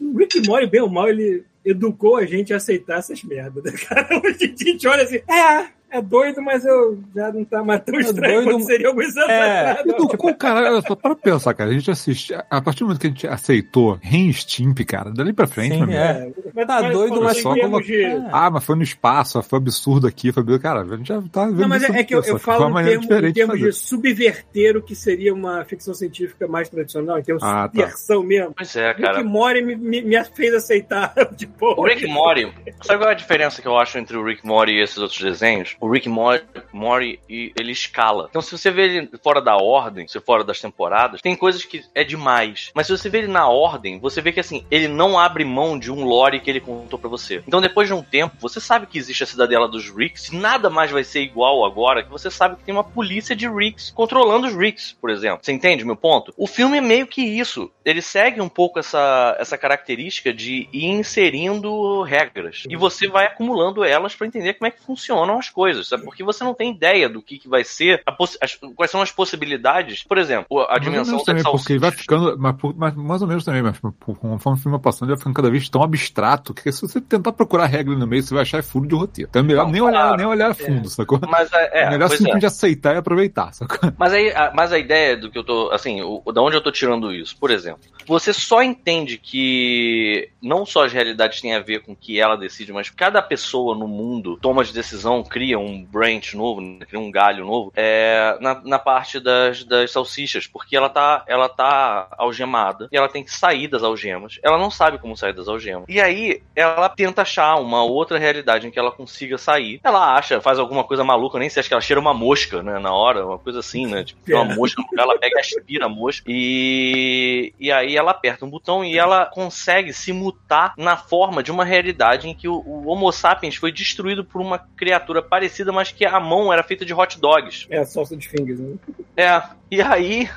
O Rick Morty, bem ou mal, ele educou a gente a aceitar essas merdas, né, cara? Hoje a gente olha assim, é, É doido, mas eu já não tá mais tão estranho doido- quanto seria alguns anos É, atrás. E do cu, cara, só, para pensar, cara, a gente assiste. A partir do momento que a gente aceitou Ren e Stimp, cara, dali pra frente, Sim, meu amigo. é. Mas- Tá doido, falando mas só como- de- Ah, mas foi no espaço, foi absurdo aqui, foi. Cara, a gente já tá vendo Não, mas isso é, é que eu, eu falo em termos, em de termos de fazer. subverter o que seria uma ficção científica mais tradicional, em termos de Ah, tá. subversão mesmo. Pois é, Rick cara. Mori me, me, me fez aceitar. tipo, O Rick Mori, sabe qual é a diferença que eu acho entre o Rick Mori e esses outros desenhos? O Rick Mori, Mori e- ele escala. Então, se você vê ele fora da ordem, se fora das temporadas, tem coisas que é demais. Mas se você vê ele na ordem, você vê que assim, ele não abre mão de um lore que ele contou pra você. Então, depois de um tempo, você sabe que existe a cidadela dos Ricks, nada mais vai ser igual agora, que você sabe que tem uma polícia de Ricks controlando os Ricks, por exemplo. Você entende meu ponto? O filme é meio que isso. Ele segue um pouco essa, essa característica de ir inserindo regras. E você vai acumulando elas pra entender como é que funcionam as coisas, sabe? Porque você não tem ideia do que, que vai ser, as- quais são as possibilidades. Por exemplo, a Mais ou dimensão menos também, porque vai ficando. Mas, mas mais ou menos também, mas conforme o filme vai passando, ele vai ficando cada vez tão abstrato que se você tentar procurar regra no meio, você vai achar é furo de roteiro. Então é melhor Não, nem, olhar, claro. nem olhar a fundo, sacou? Mas é, é, É melhor é. simplesmente aceitar e aproveitar, sacou? Mas aí, a, mas a ideia do que eu tô, assim, o, da onde eu tô tirando isso, por exemplo, você só entende que não só as realidades têm a ver com o que ela decide, mas cada pessoa no mundo toma de decisão, cria um branch novo, né, cria um galho novo, é, na, na parte das, das salsichas, porque ela tá, ela tá algemada e ela tem que sair das algemas. Ela não sabe como sair das algemas. E aí ela tenta achar uma outra realidade em que ela consiga sair. Ela acha, faz alguma coisa maluca, eu nem sei, acho que ela cheira uma mosca, né, na hora, uma coisa assim, né? Tipo, tem uma É. mosca no lugar, ela pega e aspira a mosca. E, e aí ela aperta um botão e ela consegue se mutar na forma de uma realidade em que o, o Homo sapiens foi destruído por uma criatura parecida, mas que a mão era feita de hot dogs. É, salsa de fingers, né? É, e aí,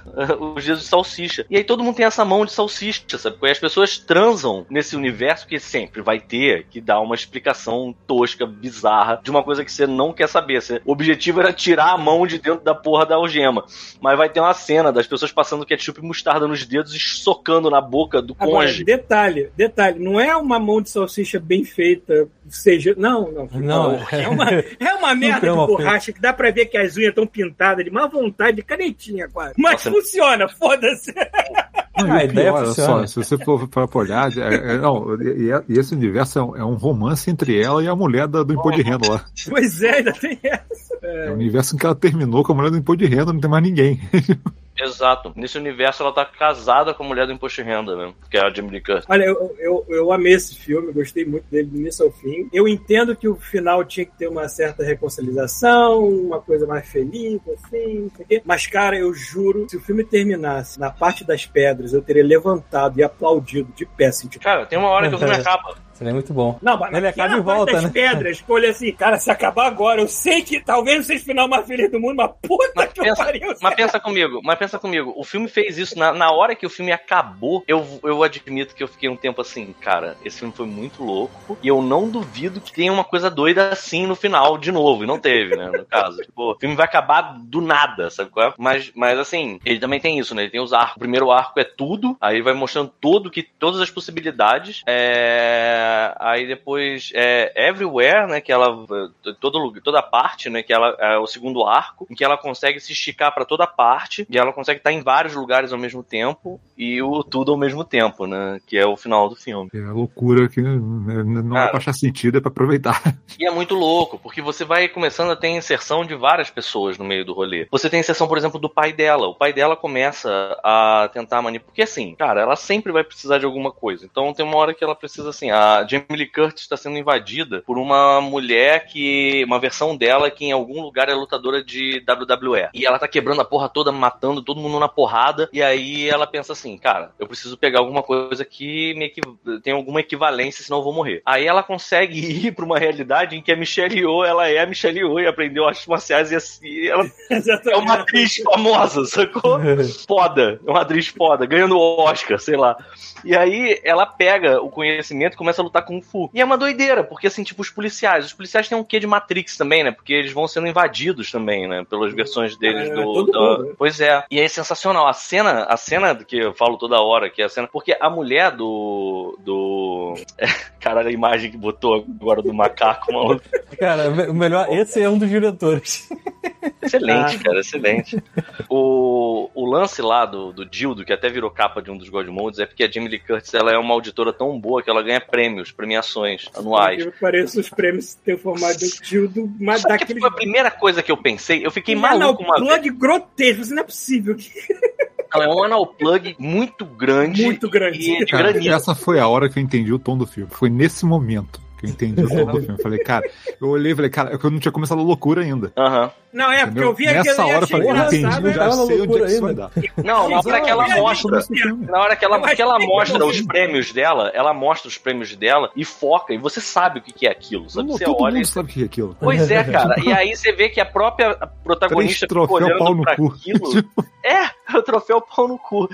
os dias de salsicha. E aí todo mundo tem essa mão de salsicha, sabe? Porque as pessoas transam nesse universo que sempre vai ter que dar uma explicação tosca, bizarra, de uma coisa que você não quer saber. Você- O objetivo era tirar a mão de dentro da porra da algema. Mas vai ter uma cena das pessoas passando ketchup e mostarda nos dedos e socando na boca do Agora, cônjuge. detalhe, detalhe, não é uma mão de salsicha bem feita, seja. Não, não. Não, é uma, é uma merda de borracha que dá pra ver que as unhas estão pintadas de má vontade, de canetinha quase. Mas Nossa. funciona, foda-se. Não, A e o ideia pior, olha funciona. só, se você for para olhar, é- é- não, e, esse universo é um, é um romance entre ela e a mulher da- do imposto de renda lá. Pois é, ainda tem essa. É um universo em que ela terminou com a mulher do imposto de renda, não tem mais ninguém. Exato. Nesse universo ela tá casada com a mulher do imposto de renda mesmo, que é a Jamie Lee Curtis. Olha, eu, eu, eu amei esse filme, gostei muito dele do início ao fim. Eu entendo que o final tinha que ter uma certa reconciliação, uma coisa mais feliz, assim, não sei o quê. Mas, cara, eu juro, se o filme terminasse na parte das pedras, eu teria levantado e aplaudido de pé, assim, tipo, Cara, tem uma hora que o filme acaba. Seria muito bom. Não, mas Ele acaba e volta, das né? pedras, olhei assim, cara, se acabar agora, eu sei que talvez não seja o final mais feliz do mundo, mas puta Mas que pensa, pariu. mas pensa comigo, mas pensa comigo, o filme fez isso, na, na hora que o filme acabou, eu, eu admito que eu fiquei um tempo assim, cara, esse filme foi muito louco, e eu não duvido que tenha uma coisa doida assim no final, de novo, e não teve, né, no caso. Tipo, o filme vai acabar do nada, sabe qual é? Mas, mas assim, ele também tem isso, né, ele tem os arcos. O primeiro arco é tudo, aí vai mostrando todo que, todas as possibilidades, é... aí depois é Everywhere, né, que ela, todo, toda parte, né, que ela é o segundo arco, em que ela consegue se esticar pra toda parte, e ela consegue estar em vários lugares ao mesmo tempo, e o tudo ao mesmo tempo, né, que é o final do filme. É loucura que né, não é Cara. pra achar sentido, é pra aproveitar. E é muito louco, porque você vai começando a ter inserção de várias pessoas no meio do rolê. Você tem inserção, por exemplo, do pai dela. O pai dela começa a tentar manipular. Porque assim, cara, ela sempre vai precisar de alguma coisa. Então tem uma hora que ela precisa, assim. A Jamie Lee Curtis está sendo invadida por uma mulher que. Uma versão dela que em algum lugar é lutadora de WWE. E ela tá quebrando a porra toda, matando todo mundo na porrada. E aí ela pensa assim, cara, eu preciso pegar alguma coisa que me equi... tem alguma equivalência, senão eu vou morrer. Aí ela consegue ir pra uma realidade em que a Michelle Yeoh, ela é a Michelle Yeoh e aprendeu artes marciais e assim, ela é uma atriz famosa, sacou? Foda, é uma atriz foda, ganhando o Oscar, sei lá. E aí ela pega o conhecimento e começa a lutar com o Fu. E é uma doideira, porque assim, tipo, os policiais, os policiais têm um quê de Matrix também, né? Porque eles vão sendo invadidos também, né? Pelas versões deles É, do. mundo, né? Pois é. E é sensacional. A cena, a cena que eu falo toda hora, que é a cena. Porque a mulher do. do. Caralho, a imagem que botou agora do macaco, maluco. Cara, o melhor, esse é um dos diretores. Excelente, cara, excelente. O, o lance lá do, do Dildo, que até virou capa de um dos God Modes, é porque a Jamie Lee Curtis ela é uma auditora tão boa que ela ganha prêmios, premiações anuais. Eu pareço os prêmios ter formado do tildo, mas Sabe que daquele. foi a primeira coisa que eu pensei? Eu fiquei Mano, maluco uma vez. plug grotesco, isso não é possível. Ela é um anal plug muito grande. Muito grande. E de Cara, essa foi a hora que eu entendi o tom do filme. Foi nesse momento que eu entendi o tom do filme. Eu falei, cara, eu olhei e falei, cara, é que eu não tinha começado a loucura ainda. Aham. Não, é, porque eu vi aquele Nessa e hora eu falei, entendi, né? já sei onde é que isso vai dar. Não, na hora que ela Eu mostra. Filme. Na hora que ela, que ela que mostra os prêmios dela, ela mostra os prêmios dela e foca, e você sabe o que é aquilo, sabe? Não, Você todo olha. mundo e- sabe o que é aquilo. Pois é, cara. E aí você vê que a própria Três protagonista fica troféu pau no pra cu. aquilo. É, o troféu pau no cu.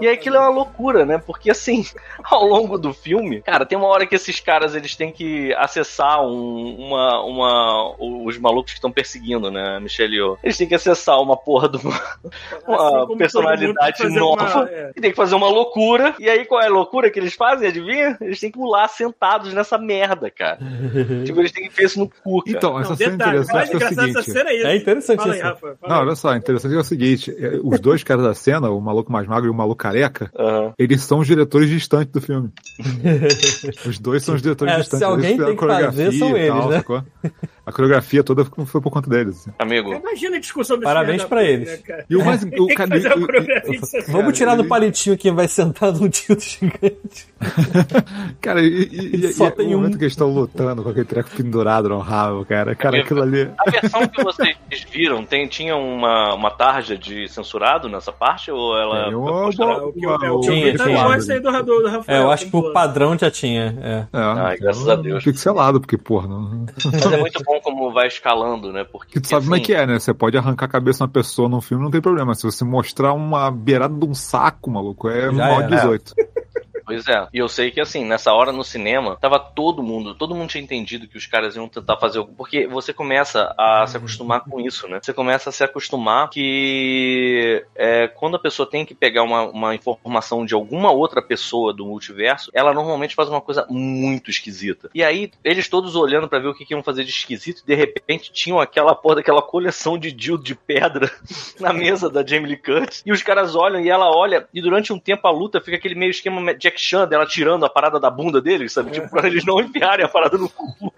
E aí aquilo é uma loucura, né? Porque assim, ao longo do filme, cara, tem uma hora que esses caras eles têm que acessar um- uma, uma. Os malucos que estão perseguindo, né, a Michelle Yeoh. Eles têm que acessar uma porra de uma, Assim uma personalidade nova. uma- é. E tem que fazer uma loucura. E aí qual é a loucura que eles fazem? Adivinha? Eles têm que pular sentados nessa merda, cara. tipo, eles têm que ver isso no cu, cara. Então, essa Não, cena detalhe, interessante é o seguinte. cena é isso. É interessante Fala aí, isso. Rafa. Não, olha só, interessante é o seguinte: é, os dois caras da cena, o maluco mais magro e o maluco careca, Aham. eles são os diretores distantes do filme. os dois são os diretores É, se distantes. alguém Eles fizeram tem que fazer, coreografia são e tal, eles, né? A coreografia toda foi por conta deles. assim. Amigo, Imagina a discussão desse Parabéns pra eles. né? E o mais. O, que cara, e- e- Vamos cara. tirar do palitinho quem vai sentar num tildo gigante. Cara, e, e, e, Só e tem o momento um. que eles estão lutando com aquele treco pendurado no rabo, cara. Cara, aquilo ali. A versão que vocês viram tem, tinha uma, uma tarja de censurado nessa parte? Ou ela. É, o que eu- é, o que Tinha, eu tá tinha. do, do, Rafael. É, eu acho que o padrão já tinha. É. É, Ai, graças a Deus. Pixelado, porque, porra, não. Mas é muito bom como vai escalando, né? Porque. Que tu sabe como é assim, que é, né? Você pode arrancar a cabeça de uma pessoa num filme, não tem problema. Se você mostrar uma beirada de um saco, maluco, é Já mal era. 18. Pois é. E eu sei que, assim, nessa hora no cinema, tava todo mundo, todo mundo tinha entendido que os caras iam tentar fazer. Porque você começa a se acostumar com isso, né? Você começa a se acostumar que é, quando a pessoa tem que pegar uma, uma informação de alguma outra pessoa do multiverso, ela normalmente faz uma coisa muito esquisita. E aí, eles todos olhando pra ver o que, que iam fazer de esquisito, e de repente tinham aquela porra daquela coleção de dildo de pedra na mesa da Jamie Lee Curtis. E os caras olham e ela olha, e durante um tempo a luta fica aquele meio esquema Jack Chan dela tirando a parada da bunda deles, sabe? Tipo, pra eles não enfiarem a parada no cu.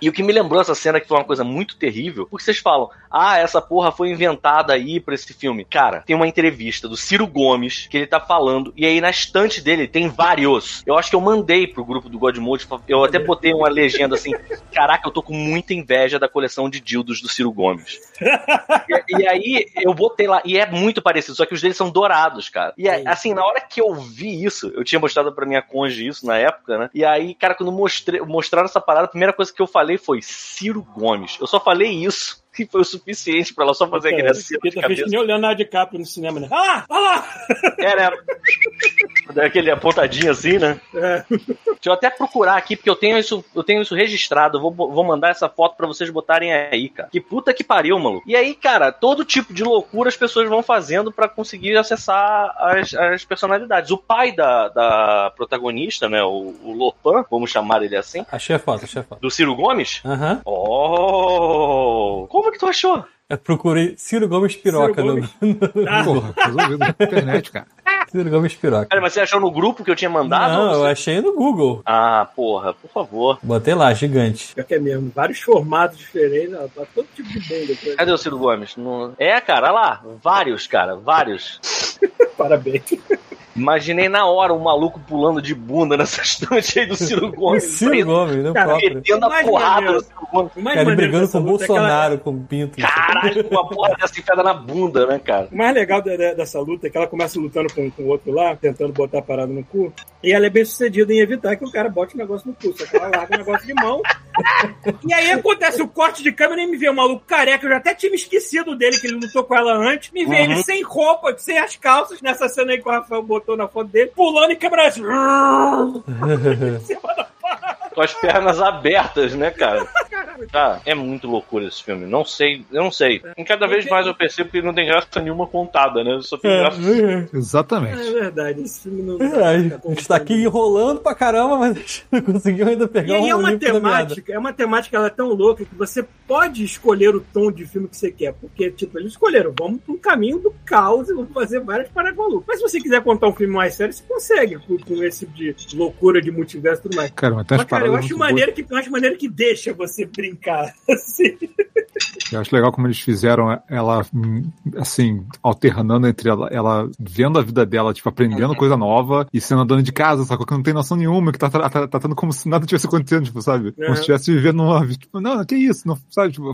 e o que me lembrou essa cena que foi uma coisa muito terrível, porque vocês falam, ah, essa porra foi inventada aí pra esse filme. Cara, tem uma entrevista do Ciro Gomes que ele tá falando, e aí na estante dele tem vários. Eu acho que eu mandei pro grupo do Godmode, eu até botei uma legenda assim, caraca, eu tô com muita inveja da coleção de dildos do Ciro Gomes. E, e aí eu botei lá, e é muito parecido, só que os deles são dourados, cara. E é, assim, na hora que eu vi isso, eu tinha mostrado pra minha conge isso na época, né? E aí, cara, quando mostrei, mostraram essa parada, a primeira coisa que eu falei foi Ciro Gomes. Eu só falei isso. E foi o suficiente pra ela só fazer aquele aceno de que cabeça. nem o Leonardo DiCaprio no cinema, né? Ah! Ah lá! É, né? Daquele apontadinho assim, né? É. Deixa eu até procurar aqui, porque eu tenho isso, eu tenho isso registrado. Eu vou, vou mandar essa foto pra vocês botarem aí, cara. Que puta que pariu, maluco. E aí, cara, todo tipo de loucura as pessoas vão fazendo pra conseguir acessar as, as personalidades. O pai da, da protagonista, né? O, o Lopan, vamos chamar ele assim, Achei a foto, achei a foto. do Ciro Gomes. Aham. Oh! Como que tu achou? Eu procurei Ciro Gomes Piroca. Ciro no- Ah. Porra, resolvido na internet, cara. Ciro Gomes Piroca. Cara, mas você achou no grupo que eu tinha mandado? Não, ou eu você- achei no Google. Ah, porra, por favor. Botei lá, gigante. Pior que é mesmo. Vários formatos diferentes. ó, Tá todo tipo de bunda. coisa. Cadê o Ciro Gomes? No- É, cara, olha lá. Vários, cara, vários. Parabéns. Imaginei na hora um maluco pulando de bunda nessa estante aí do Ciro Gomes. Ciro Gomes, não Cara. Metendo a porrada no Ciro Gomes. Cara, brigando com o é aquela- Bolsonaro, com o Pinto. Caralho, com uma porra dessa enfiada na bunda, né, cara? O mais legal dessa luta é que ela começa lutando com, com o outro lá, tentando botar a parada no cu. E ela é bem sucedida em evitar que o cara bote o negócio no cu. Só que ela larga o negócio de mão. e aí acontece o corte de câmera e me vê o maluco careca. Eu já até tinha me esquecido dele, que ele lutou com ela antes. Me vê Uhum. ele sem roupa, sem as calças, nessa cena aí que o Rafael botou na foto dele, pulando e câmera assim. Com as pernas abertas, né, cara? Cara, é muito loucura esse filme. Não sei, eu não sei. E cada vez mais eu percebo que não tem graça nenhuma contada, né? Só tem graça. É, Exatamente. É verdade, esse filme não. verdade. tá A gente tá aqui enrolando pra caramba, mas a gente não conseguiu ainda E pegar aí é um uma limpo da meada. temática, é uma temática ela é tão louca que você pode escolher o tom de filme que você quer, porque tipo eles escolheram, vamos para um caminho do caos e vamos fazer várias paradas malucas. Mas se você quiser contar um filme mais sério, você consegue com, com esse tipo de loucura de multiverso e tudo mais. Cara, mas tem umas cara, eu acho maneiro que eu acho maneiro que deixa você brincar. Assim. Eu acho legal como eles fizeram ela, assim, alternando entre ela, ela vendo a vida dela, tipo, aprendendo coisa nova e sendo dona de casa, sacou? Que não tem noção nenhuma, que tá tra- tá tratando como se nada tivesse acontecendo, tipo, sabe? Como Uhum. se estivesse vivendo uma vida, tipo, não, que isso, não, sabe? Tipo,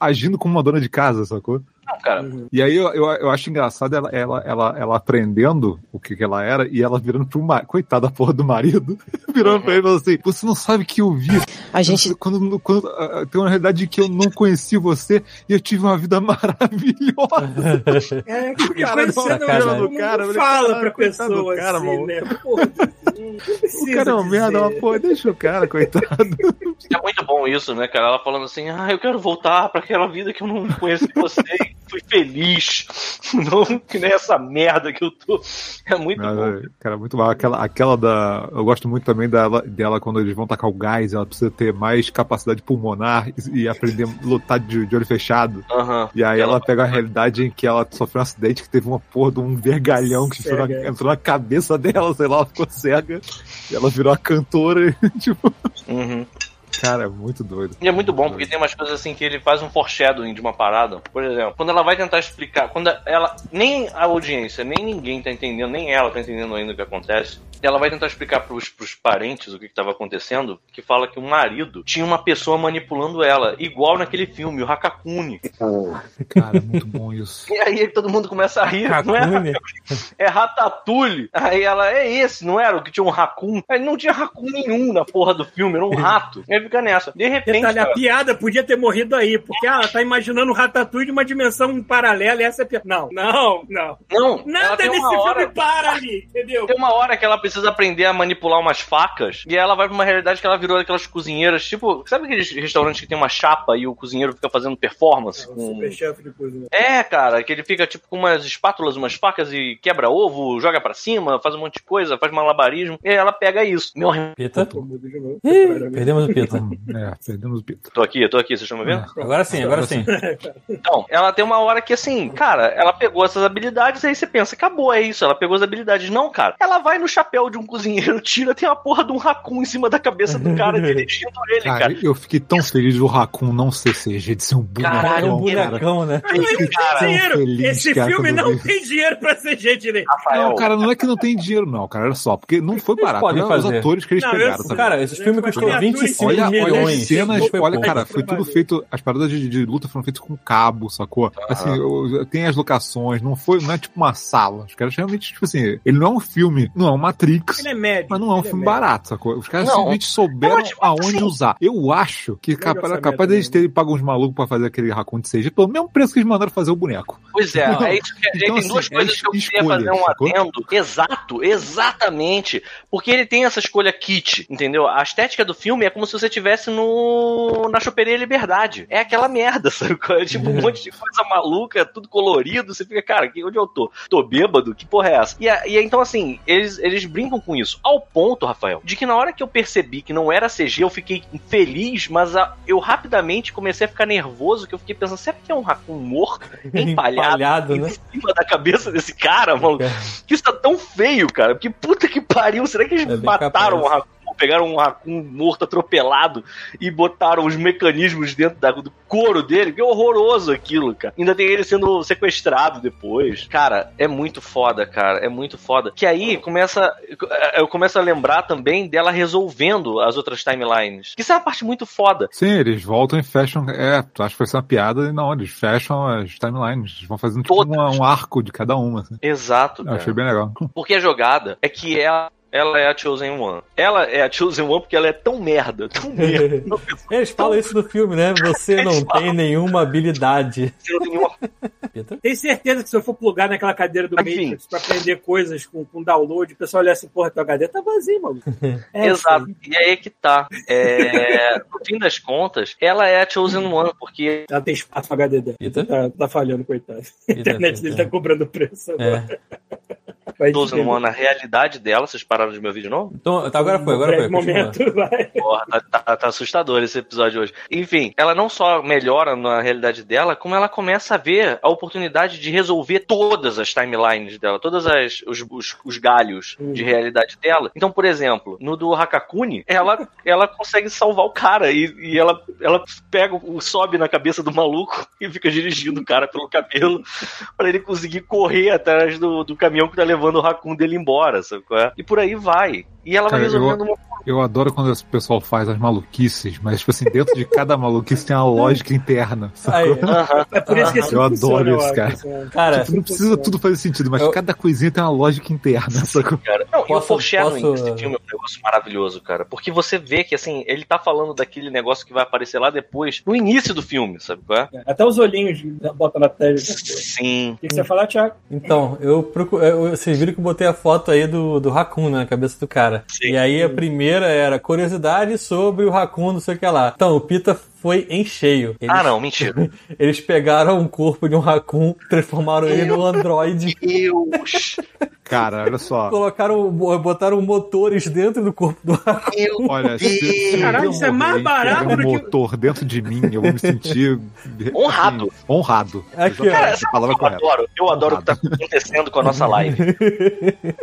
agindo como uma dona de casa, sacou? Cara. E aí eu, eu, eu acho engraçado ela, ela, ela, ela aprendendo o que, que ela era e ela virando pro marido, coitada da porra do marido, virando pra ele e falando assim, você não sabe que eu vi. A gente Quando, quando ah, tem uma realidade que eu não conheci você e eu tive uma vida maravilhosa. É, que cara mundo Cara, eu falei, fala pra pessoa cara, assim, mano. né? Porra, O cara é um merda, mas pô, deixa o cara, coitado. É muito bom isso, né, cara? Ela falando assim, ah, eu quero voltar pra aquela vida que eu não conheci você e fui feliz. Não que nem essa merda que eu tô. É muito Mas, bom. é, cara, muito mal. Aquela, aquela da. Eu gosto muito também dela, dela quando eles vão tacar o gás, ela precisa ter mais capacidade pulmonar e, e aprender a lutar de, de olho fechado. E aí Ela- ela pega a realidade em que ela sofreu um acidente que teve uma porra de um vergalhão que entrou na, entrou na cabeça dela, sei lá, ela ficou cega. E ela virou a cantora e, tipo, Uhum. Cara, é muito doido. E é muito bom, porque tem umas coisas assim que ele faz um foreshadowing de uma parada. Por exemplo, quando ela vai tentar explicar, quando ela. Nem a audiência, nem ninguém tá entendendo, nem ela tá entendendo ainda o que acontece. Ela vai tentar explicar pros, pros parentes o que, que tava acontecendo, que fala que o marido tinha uma pessoa manipulando ela, igual naquele filme, o Hakakuni. Cara, muito bom isso. E aí todo mundo começa a rir, não é? É Ratatouille. Aí ela, é esse, não era o que tinha um raccoon? Aí não tinha raccoon nenhum na porra do filme, era um rato. E aí fica nessa. De repente, Detalhe, a cara, piada podia ter morrido aí, porque ah, ela tá imaginando o Ratatouille de uma dimensão paralela e essa é a piada. Não, não, não. não, Nada nesse uma filme hora... para ali, entendeu? Tem uma hora que ela precisa aprender a manipular umas facas e ela vai pra uma realidade que ela virou aquelas cozinheiras, tipo, sabe aqueles restaurantes que tem uma chapa e o cozinheiro fica fazendo performance? Um com... super chefe de cozinha. É, cara, que ele fica tipo com umas espátulas, umas facas e quebra ovo, joga pra cima, faz um monte de coisa, faz malabarismo. E aí ela pega isso. Meu, Pita. Ih, perdemos o Pita. É, perdemos o pito. tô aqui, tô aqui, vocês estão me vendo? Agora sim, agora sim. Então, ela tem uma hora que assim, cara, ela pegou essas habilidades, aí você pensa, acabou, é isso, ela pegou as habilidades. Não, cara, ela vai no chapéu de um cozinheiro, tira, tem uma porra de um racun em cima da cabeça do cara dirigindo ele, Cara, cara. eu fiquei tão feliz do Raccoon não ser CG, de ser um Caralho, É um bonecão, cara. né? Tem Cara, dinheiro. feliz, Esse cara, filme eu não vi. tem dinheiro pra ser gente direito. Rafael, Não, cara, não é que não tem dinheiro, não, cara. Olha só, porque não foi barato. podem Olha os fazer. atores que eles Não, eu pegaram, sabe? Cara, esse filme custou Olha, 25 Olha, olha milhões. as cenas, olha, cara, foi tudo feito. As paradas de, de luta foram feitas com cabo, sacou? Assim, eu- tem as locações, não foi, não é tipo uma sala. Os caras realmente, tipo assim, ele não é um filme, não é um Matrix. Ele é médio. Mas não é um ele filme médio. barato, sacou? Os caras Não. simplesmente souberam Não, aonde assim- usar. Eu acho que capaz, capaz deles terem pago uns malucos pra fazer aquele raccoon de CG pelo mesmo preço que eles mandaram fazer o boneco. Pois é, é isso que, Então, tem duas assim, coisas é que eu queria escolha, fazer um sacou? adendo. Exato, exatamente. Porque ele tem essa escolha kit, entendeu? A estética do filme é como se você estivesse no na choperia Liberdade. É aquela merda, sabe? é? Tipo, um monte de coisa maluca, tudo colorido. Você fica, cara, onde eu tô? Tô bêbado? Que porra é essa? E, e então, assim, eles, eles brincam com isso. Ao ponto, Rafael, de que na hora que eu percebi que não era CG, eu fiquei feliz, mas a- eu rapidamente comecei a ficar nervoso, que eu fiquei pensando, será que é um raccoon morto, empalhado, Empalhado, em né? cima da cabeça desse cara, mano? Que isso tá tão feio, cara. Que puta que pariu. Será que eles É mataram capaz. o raccoon? Pegaram um raccoon morto, atropelado e botaram os mecanismos dentro da- do couro dele. Que horroroso aquilo, cara. Ainda tem ele sendo sequestrado depois. Cara, é muito foda, cara. É muito foda. Que aí começa. Eu começo a lembrar também dela resolvendo as outras timelines. Que isso é uma parte muito foda. Sim, eles voltam e fecham. É, tu acha que foi ser uma piada e não, eles fecham as timelines. Eles vão fazendo tipo uma- um arco de cada uma. Assim. Exato, Eu cara. achei bem legal. Porque a jogada é que ela ela é a Chosen One. Ela é a Chosen One porque ela é tão merda, tão merda. Eles falam isso no filme, né? Você Eles não falam. tem nenhuma habilidade. Você não tem nenhuma Peter? Tem certeza que se eu for plugar naquela cadeira do Enfim. Matrix pra aprender coisas com, com download, o pessoal olhar assim, porra, tua HD tá vazio, mano. É, Exato. sim. E aí é que tá. É, no fim das contas, ela é a Chosen One, porque Ela tem espaço no HD dela. Tá, tá falhando, coitado. A Peter, internet dele Peter. tá cobrando preço agora. É. Vai Chosen entender. One, a realidade dela, vocês pararam de me ouvir de novo? Então, tá, agora foi, agora foi. continua. momento, vai. Porra, tá, tá- tá assustador esse episódio hoje. Enfim, ela não só melhora na realidade dela, como ela começa a ver a oportunidade de resolver todas as timelines dela, todos os, os, os galhos de realidade dela. Então, por exemplo, no do Hakakuni, ela, ela consegue salvar o cara e, e ela, ela pega, o- sobe na cabeça do maluco e fica dirigindo o cara pelo cabelo pra ele conseguir correr atrás do, do caminhão que tá levando o Raccoon dele embora, sabe qual é? E por aí vai. E ela vai Cara, eu- resolvendo uma Eu adoro quando esse pessoal faz as maluquices, mas, tipo assim, dentro de cada maluquice tem uma lógica interna. Aí. É por isso que esse Eu adoro eu isso, cara. assim. cara, Tipo, não precisa tudo fazer sentido, mas Eu- cada coisinha tem uma lógica interna. sacou? cara. Não, e o foreshadowing posso- desse filme é um negócio maravilhoso, cara. Porque você vê que, assim, ele tá falando daquele negócio que vai aparecer lá depois, no início do filme, sabe qual é? Até os olhinhos bota na tela. O Sim. que que você ia falar, Thiago? Então, eu procuro, eu- vocês viram que eu botei a foto aí do, do Raccoon né, na cabeça do cara. Sim. E aí a primeira era curiosidade sobre o Raccoon, não sei o que lá. Então, o Pita foi em cheio. Eles, Ah, não, mentira. Eles pegaram um corpo de um Raccoon, transformaram ele no Android, Deus! Cara, olha só. colocaram, botaram motores dentro do corpo do Raccoon. Meu Olha, se, eu isso é mais barato um do que- motor dentro de mim, eu vou me sentir Honrado. assim, honrado. Aqui, Cara, a sabe palavra que eu correta. adoro? Eu adoro o que tá acontecendo com a nossa live.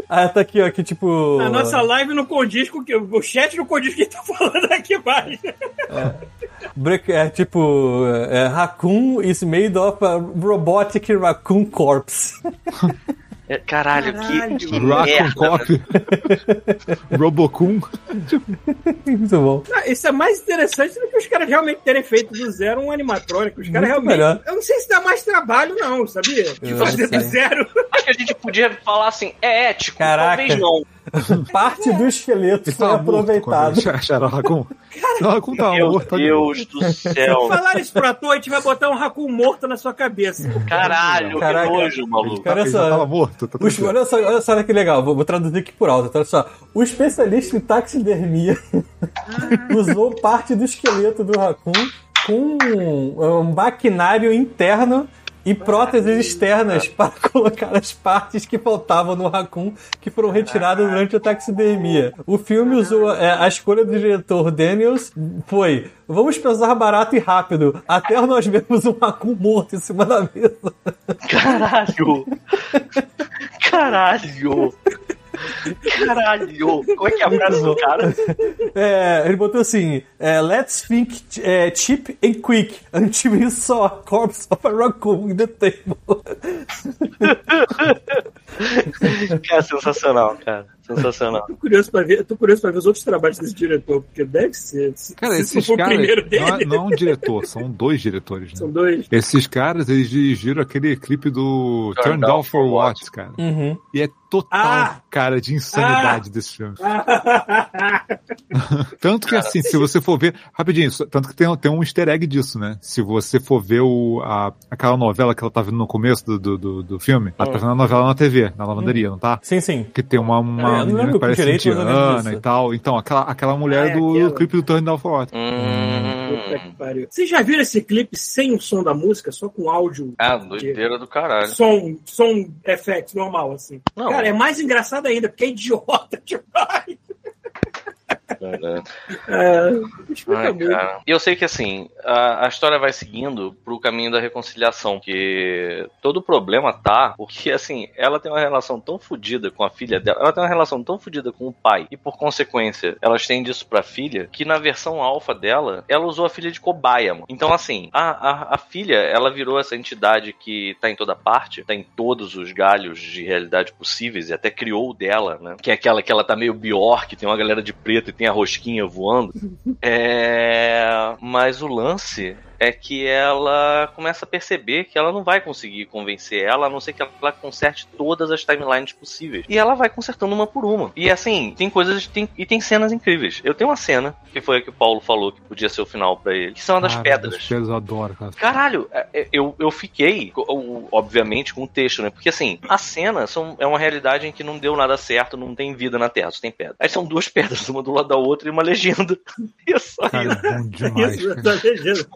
Ah, tá aqui, ó, que tipo... A nossa live não condiz com o que. O chat não condiz com o que tá falando aqui mais. Break- é tipo, é, Raccoon is made of a robotic raccoon corpse. É, Caralho, Caralho. que, que Raccoon merda. Cop. Robocum. Muito bom. Ah, Isso é mais interessante do que os caras realmente terem feito do zero um animatrônico. Os caras realmente. melhor. Eu não sei se dá mais trabalho, não, sabia? De fazer do zero. Acho que a gente podia falar assim, é ético, Caraca. talvez não. Parte do esqueleto Ele foi quando acharam o Raccoon. Raccoon Meu morto. tá ali. Deus do céu. Falar isso pro ator, a gente vai botar um racun morto na sua cabeça. Caralho, Caraca. que nojo, maluco. Cara, Ele só- já tava morto. Tá Os- olha, só, olha só olha que legal, vou, vou traduzir aqui por alto. Olha só. O especialista em taxidermia usou parte do esqueleto do raccoon com um, um maquinário interno e próteses externas para colocar as partes que faltavam no raccoon que foram retiradas durante a taxidermia. O filme usou é, a escolha do diretor Daniels foi vamos pensar barato e rápido até nós vemos um raccoon morto em cima da mesa. Caralho! Caralho! Caralho! Como é que é a frase do cara? É, ele botou assim: é, Let's think é, cheap and quick until we saw a corpse of a raccoon in the table. Cara, sensacional, cara. Sensacional. Tô curioso pra ver, tô curioso pra ver os outros trabalhos desse diretor, porque deve ser. Se, Cara, se esses for o caras. primeiro Não, dele, é- não é um diretor, são dois diretores, né? são dois. Esses caras, eles dirigiram aquele clipe do Turn Down for What, cara. Uhum. E é total Ah! cara de insanidade desse filme. Ah, Tanto que assim, se você for ver. Rapidinho, tanto que tem, tem um easter egg disso, né? Se você for ver o, a, aquela novela que ela tá vendo no começo do, do, do, do filme, ela tá vendo a novela na TV, na lavanderia, não tá? Sim, sim. Que tem uma, uma Eu não menina lembro que parece direito, mas eu lembro indiana disso. e tal. Então, aquela, aquela mulher Ah, é do, aquela. clipe do Turn Down for What. puta Hum. que pariu. Vocês já viram esse clipe sem o som da música, só com áudio? Ah, doideira do caralho. Som, som effects normal, assim. Não. Cara, é mais engraçado ainda, porque é idiota demais. É, explica Ai, cara. E eu sei que assim, a, a história vai seguindo pro caminho da reconciliação, que todo o problema tá, porque assim, ela tem uma relação tão fodida com a filha dela, ela tem uma relação tão fodida com o pai, e por consequência, ela estende isso pra filha, que na versão alfa dela, ela usou a filha de cobaia, mano. Então assim, a, a, a filha, ela virou essa entidade que tá em toda parte, tá em todos os galhos de realidade possíveis, e até criou o dela, né? Que é aquela que ela tá meio Bjork, tem uma galera de preto e tem a rosquinha voando. É... Mas o lance é que ela começa a perceber que ela não vai conseguir convencer ela, a não ser que ela conserte todas as timelines possíveis. E ela vai consertando uma por uma. E assim, tem coisas tem, e tem cenas incríveis. Eu tenho uma cena, que foi a que o Paulo falou que podia ser o final pra ele, que são a das Cara, pedras. Das pedras eu adoro, cara. Caralho, é, é, eu, eu fiquei, obviamente, com o texto, né? Porque assim, a cena são, é uma realidade em que não deu nada certo, não tem vida na Terra, só tem pedra. Aí são duas pedras, uma do lado da outra e uma legenda. E é só Cara, isso. é bom demais. Isso, tá legenda.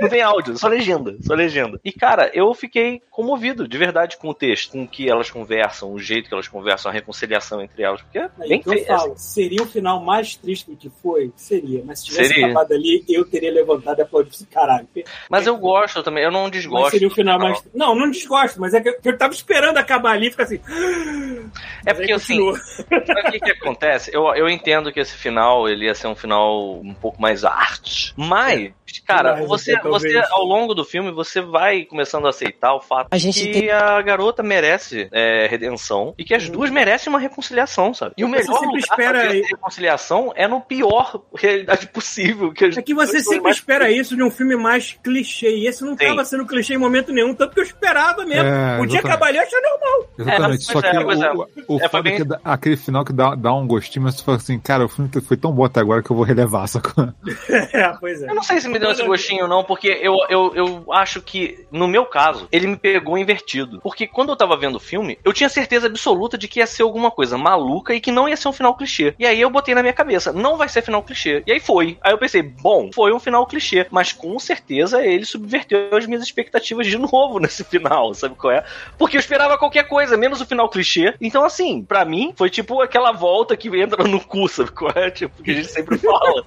Não tem áudio, só legenda, só legenda. E cara, eu fiquei comovido, de verdade, com o texto, com o que elas conversam, o jeito que elas conversam, a reconciliação entre elas, porque é bem eu falo, seria o final mais triste do que foi? Seria. Mas se tivesse Seria. acabado ali, eu teria levantado e aplaudido caralho. Mas eu gosto também, eu não Mas desgosto. seria o final mais. Não, não desgosto, mas é que eu- tava esperando acabar ali e ficar assim. É Mas porque assim. Sabe o que, que acontece? Eu, eu entendo que esse final ele ia ser um final um pouco mais arte. Mas, cara, Mais você, até, talvez. você, ao longo do filme, você vai começando a aceitar o fato A gente que tem- a garota merece é, redenção e que as duas merecem uma reconciliação, sabe? E o Você melhor sempre lugar espera pra reconciliação é no pior realidade possível. Que as É que você sempre mais- espera isso de um filme mais clichê. E esse não Sim. tava sendo clichê em momento nenhum, tanto que eu esperava mesmo. É, Podia exatamente. acabar ali, eu achei normal. Exatamente. mas- Só pois que é, é. o, o, o É, foda é bem- que dá- aquele final que dá, dá um gostinho, mas tu fala assim, cara, o filme foi tão bom até agora que eu vou relevar, sacou? É, pois é. Eu não sei se me deu esse gostinho, não, porque eu, eu, eu acho que, no meu caso, ele me pegou invertido. Porque quando eu tava vendo o filme, eu tinha certeza absoluta de que ia ser alguma coisa maluca e que não ia ser um final clichê. E aí eu botei na minha cabeça, não vai ser final clichê. E aí foi. Aí eu pensei, bom, foi um final clichê. Mas com certeza ele subverteu as minhas expectativas de novo nesse final, sabe qual é? Porque eu esperava qualquer coisa, menos o final clichê. Então, assim, pra mim, foi tipo aquela volta que entra no cu, sabe qual é? Tipo, que a gente sempre fala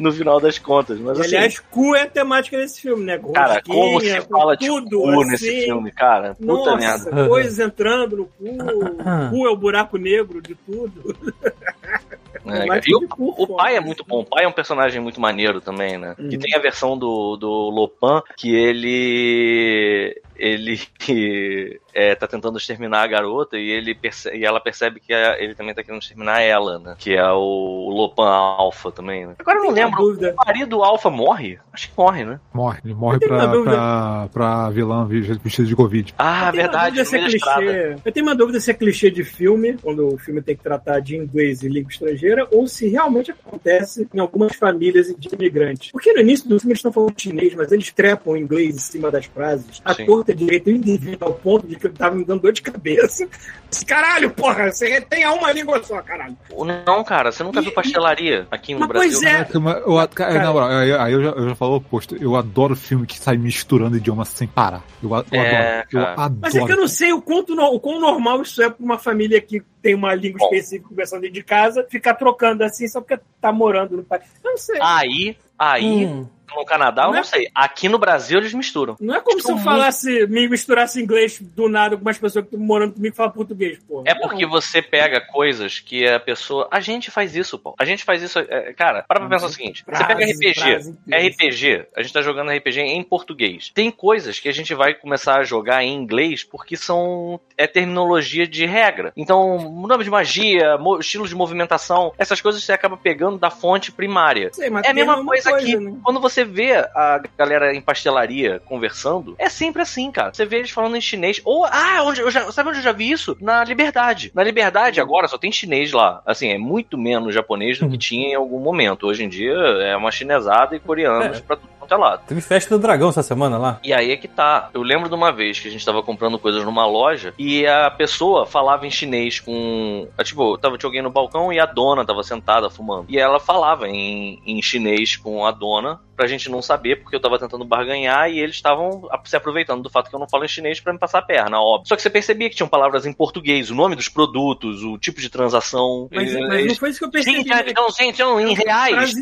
no final das contas. Mas assim. aliás, cu é a temática desse filme, né? Cara, como você fala de tudo, cu assim. nesse filme, cara? Puta merda. Nossa, coisas entrando no cu. O cu é o buraco negro de tudo. É, e o, cu, o pai é muito bom. O pai é um personagem muito maneiro também, né? Uhum. Que tem a versão do, do Lopan que ele. Ele é, tá tentando exterminar a garota e, ele perce- e ela percebe que a- ele também tá querendo exterminar ela, né? Que é o, o Lopan Alpha também, né? Agora eu não lembro. dúvida. O marido Alpha morre? Acho que morre, né? Morre. Ele morre Eu tenho pra, uma dúvida. pra, pra vilã vestida de Covid. Ah, Eu verdade. se é estrada. clichê. Eu tenho uma dúvida se é clichê de filme, quando o filme tem que tratar de inglês e língua estrangeira, ou se realmente acontece em algumas famílias de imigrantes. Porque no início do filme eles estão falando chinês, mas eles trepam inglês em cima das frases. A Sim. Torta direito indevido ao ponto de que eu tava me dando dor de cabeça. Esse Caralho, porra, você tem uma língua só, caralho. Não, cara, você nunca E- viu pastelaria aqui no Mas Brasil? pois é. Caraca, mas eu, cara, Cara. na moral, aí, eu, já, eu já falo o oposto. Eu adoro filme que sai misturando idiomas sem parar. Eu, eu É, adoro. Eu adoro. Mas é que eu não sei o quanto o quão normal isso é pra uma família que tem uma língua específica conversando dentro de casa, ficar trocando assim só porque tá morando no país. Eu não sei. Aí, aí, Hum. No Canadá, eu Não não é- sei. Aqui no Brasil eles misturam. Não é como se eu falasse, me misturasse inglês do nada com umas pessoas que estão morando comigo e falam português, pô. É porque você pega coisas que a pessoa. A gente faz isso, pô. A gente faz isso. é, Cara, para pra pensar o seguinte: você pega RPG. RPG, a gente tá jogando RPG em português. Tem coisas que a gente vai começar a jogar em inglês porque são. É terminologia de regra. Então, nome de magia, estilo de movimentação, essas coisas você acaba pegando da fonte primária. Sei, mas É a mesma uma coisa aqui. né? Quando você vê a galera em pastelaria conversando, é sempre assim, cara. Você vê eles falando em chinês. Ou, ah, onde eu já, sabe onde eu já vi isso? Na Liberdade. Na Liberdade, agora só tem chinês lá. Assim, é muito menos japonês do que tinha em algum momento. Hoje em dia é uma chinesada e coreanos É. pra tudo quanto é lado. Teve festa do dragão essa semana lá. E aí é que tá. Eu lembro de uma vez que a gente tava comprando coisas numa loja e a pessoa falava em chinês com. ah, Tipo, tava tinha alguém no balcão e a dona tava sentada fumando. E ela falava em, em chinês com a dona pra gente não saber, porque eu tava tentando barganhar e eles estavam se aproveitando do fato que eu não falo em chinês pra me passar a perna, óbvio. Só que você percebia que tinham palavras em português, o nome dos produtos, o tipo de transação. Mas, Eh, mas não eles- foi isso que eu Sim, percebi. já, né? então, sim, então, em reais.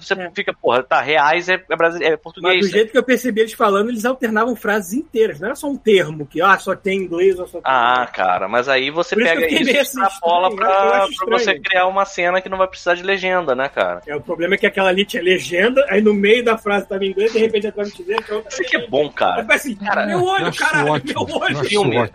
Você, É. fica, porra, tá, reais é, é, brasile- é Mas português. do jeito que eu percebi eles falando, eles alternavam frases inteiras. Não era só um termo que, ah, só tem inglês ou só tem Ah, cara, mas aí você Por isso pega isso extrapola estranho, eu pra, pra você criar uma cena que não vai precisar de legenda, né, cara? É, o problema é que aquela ali tinha legenda, aí no meio da frase tava em inglês, de repente a é outra Isso aqui é bom, cara. Assim, Cara, meu Eu olho, caralho, ótimo. meu olho. Filme.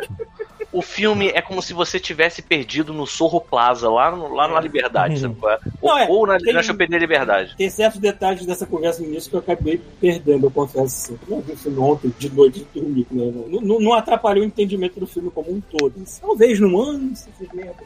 o filme é como se você tivesse perdido no Sorro Plaza, lá, no- lá na Liberdade, sabe qual é? Ou, Não, é, ou na, tem- na Choperia Liberdade. Tem certos detalhes dessa conversa no início que eu acabei perdendo, eu confesso. Assim. Eu vi o filme ontem, de noite, de dormir. Né? Não, não- não atrapalhou o entendimento do filme como um todo. Talvez num ano, se.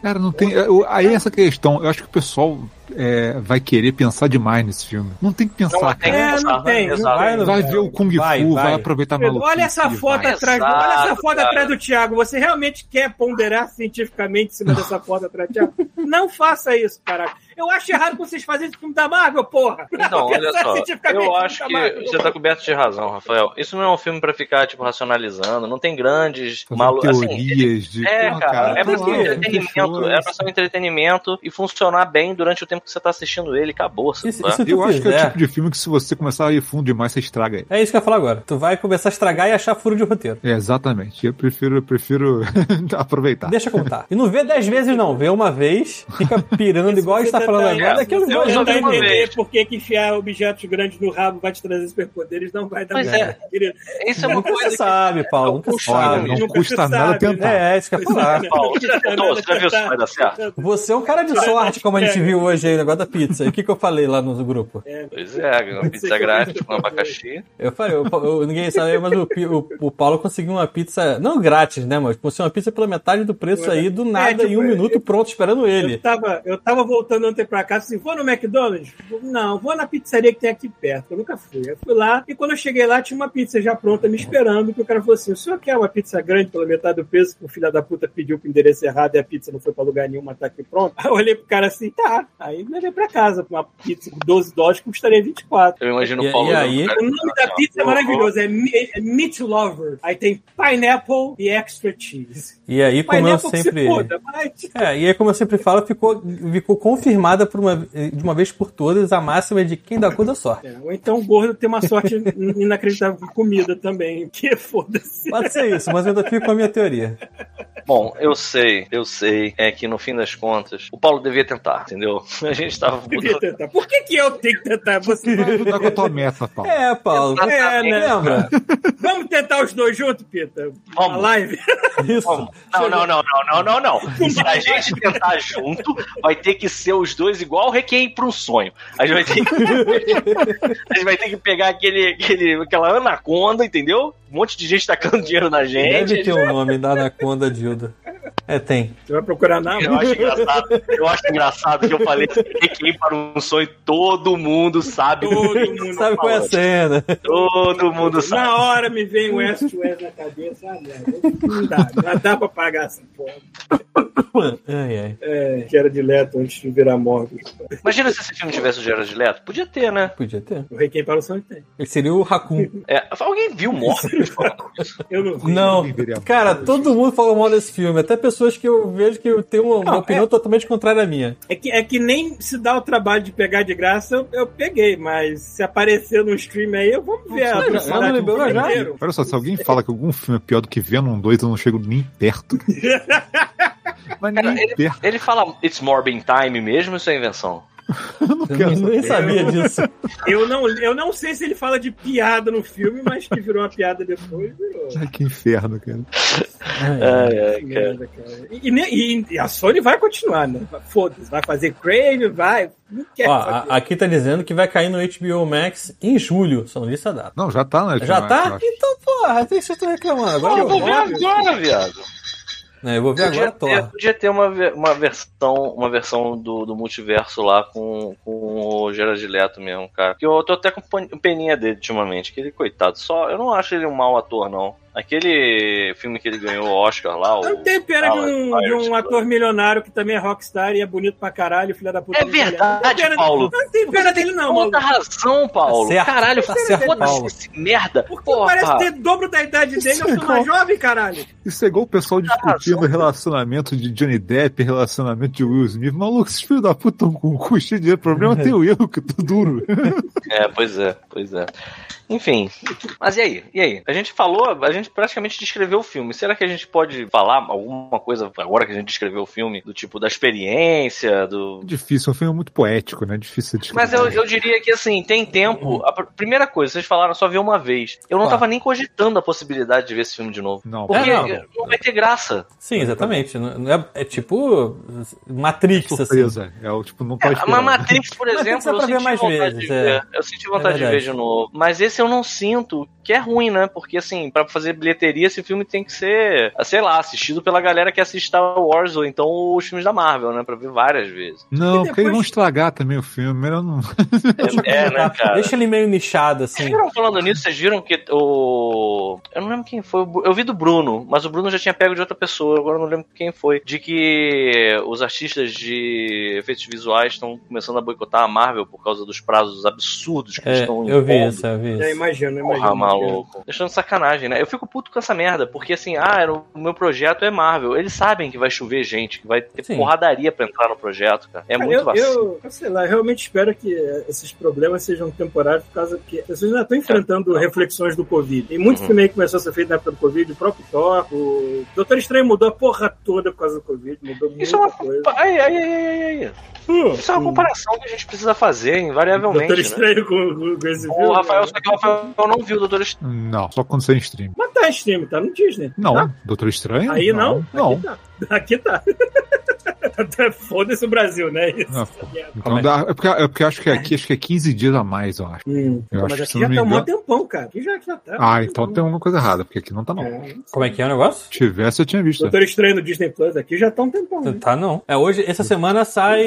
Cara, não tem. eu- Aí essa questão, eu acho que o pessoal é, vai querer pensar demais nesse filme. Não tem que pensar, Não, tem. É, não tem, vai, Vai ver o Kung Vai, Fu, vai, vai. aproveitar a maluquice. Olha essa foto atrás, Exato, olha essa foto cara. atrás do Thiago. Você realmente quer ponderar cientificamente em cima dessa foto atrás do Thiago? Não faça isso, caraca. Eu acho errado que vocês fazem esse filme da Marvel, porra. Não, olha Pensar só. Eu acho que Marvel. você tá coberto de razão, Rafael. Isso não é um filme pra ficar, tipo, racionalizando. Não tem grandes malu... assim, teorias de. É, Porra, cara, é pra tá ser lá, entretenimento, é pra ser um entretenimento e funcionar bem durante o tempo que você tá assistindo ele, acabou. sabe Isso- é? isso- Eu acho que é o quiser. tipo de filme que se você começar a ir fundo demais, você estraga ele. É isso que eu ia falar agora. Tu vai começar a estragar e achar furo de roteiro. É, exatamente. Eu prefiro, eu prefiro aproveitar. Deixa contar. E não vê dez vezes, não. Vê uma vez, fica pirando igual a gente tá falando agora. Daqui a uns Se dois você eu tentar uma entender por que, que enfiar objetos grandes no rabo vai te trazer superpoderes, não vai dar Pois merda, é. querido. Isso é uma Nunca coisa que sabe, Paulo. Nunca Olha, sabe. não Nunca custa se nada sabe, tentar. É, é isso que eu ia falar. Paulo, você? Você viu se vai dar certo? Você é um cara de sorte, como a gente viu hoje aí, o negócio da pizza. E o que, que eu falei lá no grupo? Pois é, uma pizza grátis com abacaxi. Eu falei, eu- eu- ninguém sabe, mas o, o- o Paulo conseguiu uma pizza, não grátis, né, mas conseguiu uma pizza pela metade do preço aí, do nada, em um minuto, pronto, esperando Eu ele. tava, eu tava voltando ontem pra casa assim, vou no McDonald's? Não, vou na pizzaria que tem aqui perto. Eu nunca fui. Eu fui lá e quando eu cheguei lá tinha uma pizza já pronta me esperando. Que o cara falou assim: o senhor quer uma pizza grande pela metade do peso? Que o filho da puta pediu pro endereço errado e a pizza não foi pra lugar nenhum, mas tá aqui pronto. Aí eu olhei pro cara assim, tá. Aí levei pra casa. Uma pizza com 12 dólares custaria 24. Eu imagino E- o Paulo. e aí? O nome da falando pizza é assim, maravilhoso, é, é Meat Lover. Aí tem pineapple e extra cheese. E aí, como eu Pineapple que sempre. se foda, mas... É, e aí, como eu sempre falo, ficou, ficou confirmada por uma, de uma vez por todas a máxima de quem dá cu dá sorte. É, ou então o gordo tem uma sorte inacreditável com comida também, que foda-se. Pode ser isso, mas eu ainda fico com a minha teoria. Bom, eu sei, eu sei. É que no fim das contas, o Paulo devia tentar, entendeu? A gente tava Devia tentar. Por que, que eu tenho que tentar? Você Vai ajudar com a tua meta, Paulo. É, Paulo. É, né? Lembra? Vamos tentar os dois juntos, Pita? Vamos. Na live? Isso. Vamos. Não, não, não, não, não, não, não. Se a gente tentar junto, vai ter que ser os dois igual o Requiem para um sonho. A gente vai ter que, a gente vai ter que pegar aquele, aquele, aquela anaconda, entendeu? Um monte de gente tacando dinheiro na gente. Deve ter um nome da Anaconda Dilda. É, tem. Você vai procurar na Eu acho engraçado, eu acho engraçado que eu falei assim, Requiem para um sonho, todo mundo sabe. Todo mundo Sabe qual é a cena? Todo mundo sabe. Na hora me vem o West West na cabeça. Ah. Não dá, não dá pra pagar essa porra. Ai, ai. É, que era de Leto antes de virar morgue. Imagina se esse filme tivesse o Gerard Leto. Podia ter, né? Podia ter. O Rei Quem para o Sonho tem. Ele seria o Raccoon. É, alguém viu Morbius falando isso? Eu não vi. Não, cara, todo mundo falou mal desse filme. Até pessoas que eu vejo que tem uma, uma Não, opinião totalmente contrária à minha. É que, é que nem se dá o trabalho de pegar de graça, eu, eu peguei, mas se aparecer no stream aí, eu vou ver a já- do liberou já? Olha só, se alguém fala que algum filme é pior do que Venom 2, eu não chego nem perto. Mas Cara, nem ele, perto. ele fala It's Morbin Time mesmo, isso é invenção? Eu não Eu quero nem saber. sabia disso. Eu não, eu não sei se ele fala de piada no filme, mas que virou uma piada depois, virou. Ai, que inferno, cara. Ai, ai. Ai, cara. cara. E, e e- a Sony vai continuar, né? Foda-se, vai fazer Crave, vai. Não quer Ó, a- aqui tá dizendo que vai cair no HBO Max em julho. Só não disse a data. Não, já tá na Já eu tá? Então, porra, tem que vocês estão reclamando. Agora eu vou ver eu, agora, viado. Não, eu vou ver Podia agora, ter, podia ter uma, uma versão, uma versão do, do multiverso lá com, com o Gerard Leto mesmo, cara. Que eu tô até com peninha dele ultimamente, que ele, coitado, só. Eu não acho ele um mau ator, não. Aquele filme que ele ganhou o Oscar lá, o. Não tem pena de um, de um fala, ator milionário que também é rockstar e é bonito pra caralho, filho da puta. É verdade, Não tem pena- Paulo. Não tem pena dele, não, mano. Puta razão, Paulo. Tá certo, Caralho, tá certo, foda-se Paulo. esse merda. Porque Porra. parece ter dobro da idade dele, eu sou mais jovem, caralho. Isso é igual o pessoal discutindo razão. relacionamento de Johnny Depp, relacionamento de Will Smith. Maluco, esses filhos da puta estão com o cu cheio de dinheiro. O problema é ter o erro, que tô duro. É, pois é, pois é. Enfim, mas e aí? E aí? A gente falou, a gente praticamente descreveu o filme. Será que a gente pode falar alguma coisa agora que a gente descreveu o filme? Do tipo da experiência, do. Difícil, é um filme muito poético, né? Difícil de Mas eu, eu diria que assim, tem tempo. A pr- primeira coisa, vocês falaram só ver uma vez. Eu não Claro. tava nem cogitando a possibilidade de ver esse filme de novo. Não, Porque É, não. não vai ter graça. Sim, exatamente. É, é tipo Matrix, assim. surpresa. É o tipo, não pode É, mas Matrix, por Matrix exemplo, é pra eu ver senti vezes, de é. ver. Eu senti vontade de ver de novo. Mas esse eu não sinto que é ruim, né? Porque, assim, pra fazer bilheteria, esse filme tem que ser, sei lá, assistido pela galera que assiste Star Wars ou então os filmes da Marvel, né? Pra ver várias vezes. Não, E porque eles vão depois- estragar também o filme. Melhor não. É, é, né, cara? Deixa ele meio nichado, Vocês assim. viram falando nisso, vocês viram que o. Eu não lembro quem foi. Eu vi do Bruno, mas o Bruno já tinha pego de outra pessoa, agora eu não lembro quem foi. De que os artistas de efeitos visuais estão começando a boicotar a Marvel por causa dos prazos absurdos que É, estão eu vi isso, eu vi Já isso. imagino, Porra, imagino. maluco. Deixando sacanagem, né? Eu fico puto com essa merda, porque assim, ah, era o meu projeto é Marvel. Eles sabem que vai chover gente, que vai ter Sim. porradaria pra entrar no projeto, cara. É Cara, muito eu, vacilo. eu, eu sei lá, eu realmente espero que esses problemas sejam temporários por causa que as pessoas ainda estão enfrentando reflexões do Covid. Tem muito Uhum. filme aí que começou a ser feito na época do Covid, o próprio Thor, o Doutor Estranho mudou a porra toda por causa do Covid, mudou Isso é muita uma. coisa. Ai, ai, ai, ai, ai. Isso é uma comparação que a gente precisa fazer, invariavelmente. Doutor né? Estranho com, com, com esse filme. O Rafael, né? só que o Rafael não viu o Doutor Estranho. Não, só quando você é em stream. Mas tá em stream, tá no Disney. Não, Tá? Doutor Estranho? Aí não? Não. Aqui tá. Aqui tá. Foda-se o Brasil, né? Isso. Não. Então é? dá, é, porque, é porque eu acho que aqui acho que é 15 dias a mais, eu acho. Hum. Eu Mas acho que aqui já tá um tempão, cara. Aqui já, já tá. Ah, então tem alguma coisa errada, porque aqui não tá não. É. Como é que é o negócio? Se tivesse, eu tinha visto. Doutor Estranho no Disney Plus aqui já tá um tempão. né? Tá, não. É, hoje, essa semana sai.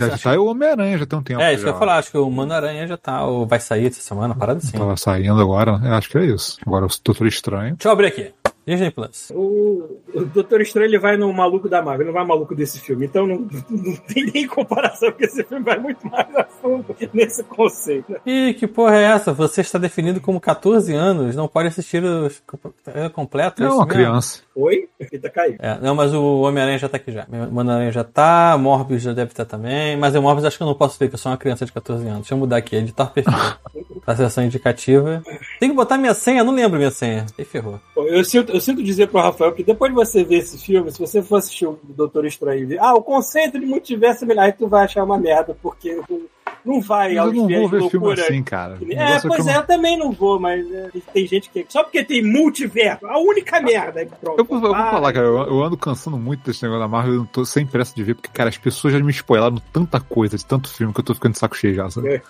Já Essa, saiu o Homem-Aranha, já tem um tempo. é, isso que já. eu ia falar. Acho que o Mano Aranha já tá. Ou vai sair essa semana, parada assim. Tava saindo agora, eu acho que é isso. Agora o Doutor Estranho. Deixa eu abrir aqui. Disney Plus. O, o Doutor Estranho ele vai no maluco da Marvel, não vai maluco desse filme. Então não, não tem nem comparação, porque esse filme vai muito mais a fundo nesse conceito. Ih, que porra é essa? Você está definido como 14 anos, não pode assistir os é completo? É isso uma mesmo? criança. Oi? Eita, caiu. É, não, mas o Homem-Aranha já tá aqui já. O Homem-Aranha já tá, Morbius já deve estar também. Mas o Morbius acho que eu não posso ver, que eu sou uma criança de 14 anos. Deixa eu mudar aqui, editar perfil. pra sessão indicativa. Tem que botar minha senha, não lembro minha senha. E ferrou. Eu sinto, eu sinto dizer pro Rafael que depois de você ver esse filme, se você for assistir o Doutor Estranho ah, o conceito de multiverso é melhor, aí tu vai achar uma merda, porque não vai aos eu não vou ver filme loucura. assim, cara. É, negócio pois que é, eu, eu também não vou, mas é, tem gente que. Só porque tem multiverso, a única merda. aí Pronto, eu, vou, eu vou para. falar, cara, eu, eu ando cansando muito desse negócio da Marvel, eu não tô sem pressa de ver, porque, cara, as pessoas já me spoilaram tanta coisa, de tanto filme, que eu tô ficando de saco cheio já, sabe? É.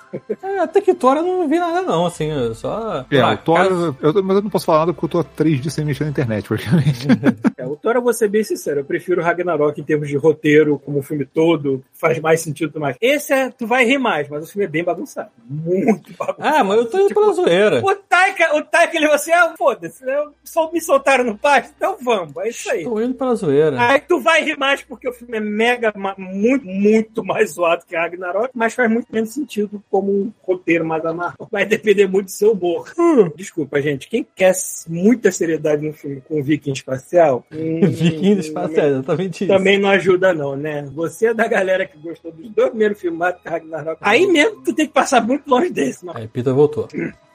É, até que Thor eu não vi nada não, assim, eu só... É, Ah, o Thor, caso- eu- mas eu não posso falar nada porque eu tô há três dias sem mexer na internet, praticamente. É, o Thor, eu vou ser bem sincero, eu prefiro Ragnarok em termos de roteiro, como o filme todo, faz mais sentido mais. Esse é, tu vai rir mais, mas o filme é bem bagunçado. Muito bagunçado. Ah, mas eu tô indo pela zoeira. O Taika, o Taika, ele você, ah, foda-se, né? Só me soltaram no pasto, então vamos, é isso aí. Tô indo pela zoeira. Aí tu vai rir mais porque o filme é mega, muito, muito mais zoado que Ragnarok, mas faz muito menos sentido como um roteiro mais amarrado. Vai depender muito do seu humor. Desculpa, gente. Quem quer muita seriedade no filme com Viking espacial? hum, Viking espacial, exatamente isso. Também não ajuda, não, né? Você é da galera que gostou dos dois primeiros filmes Ragnarok. Aí mesmo tu tem que passar muito longe desse, mano. Aí Pita voltou.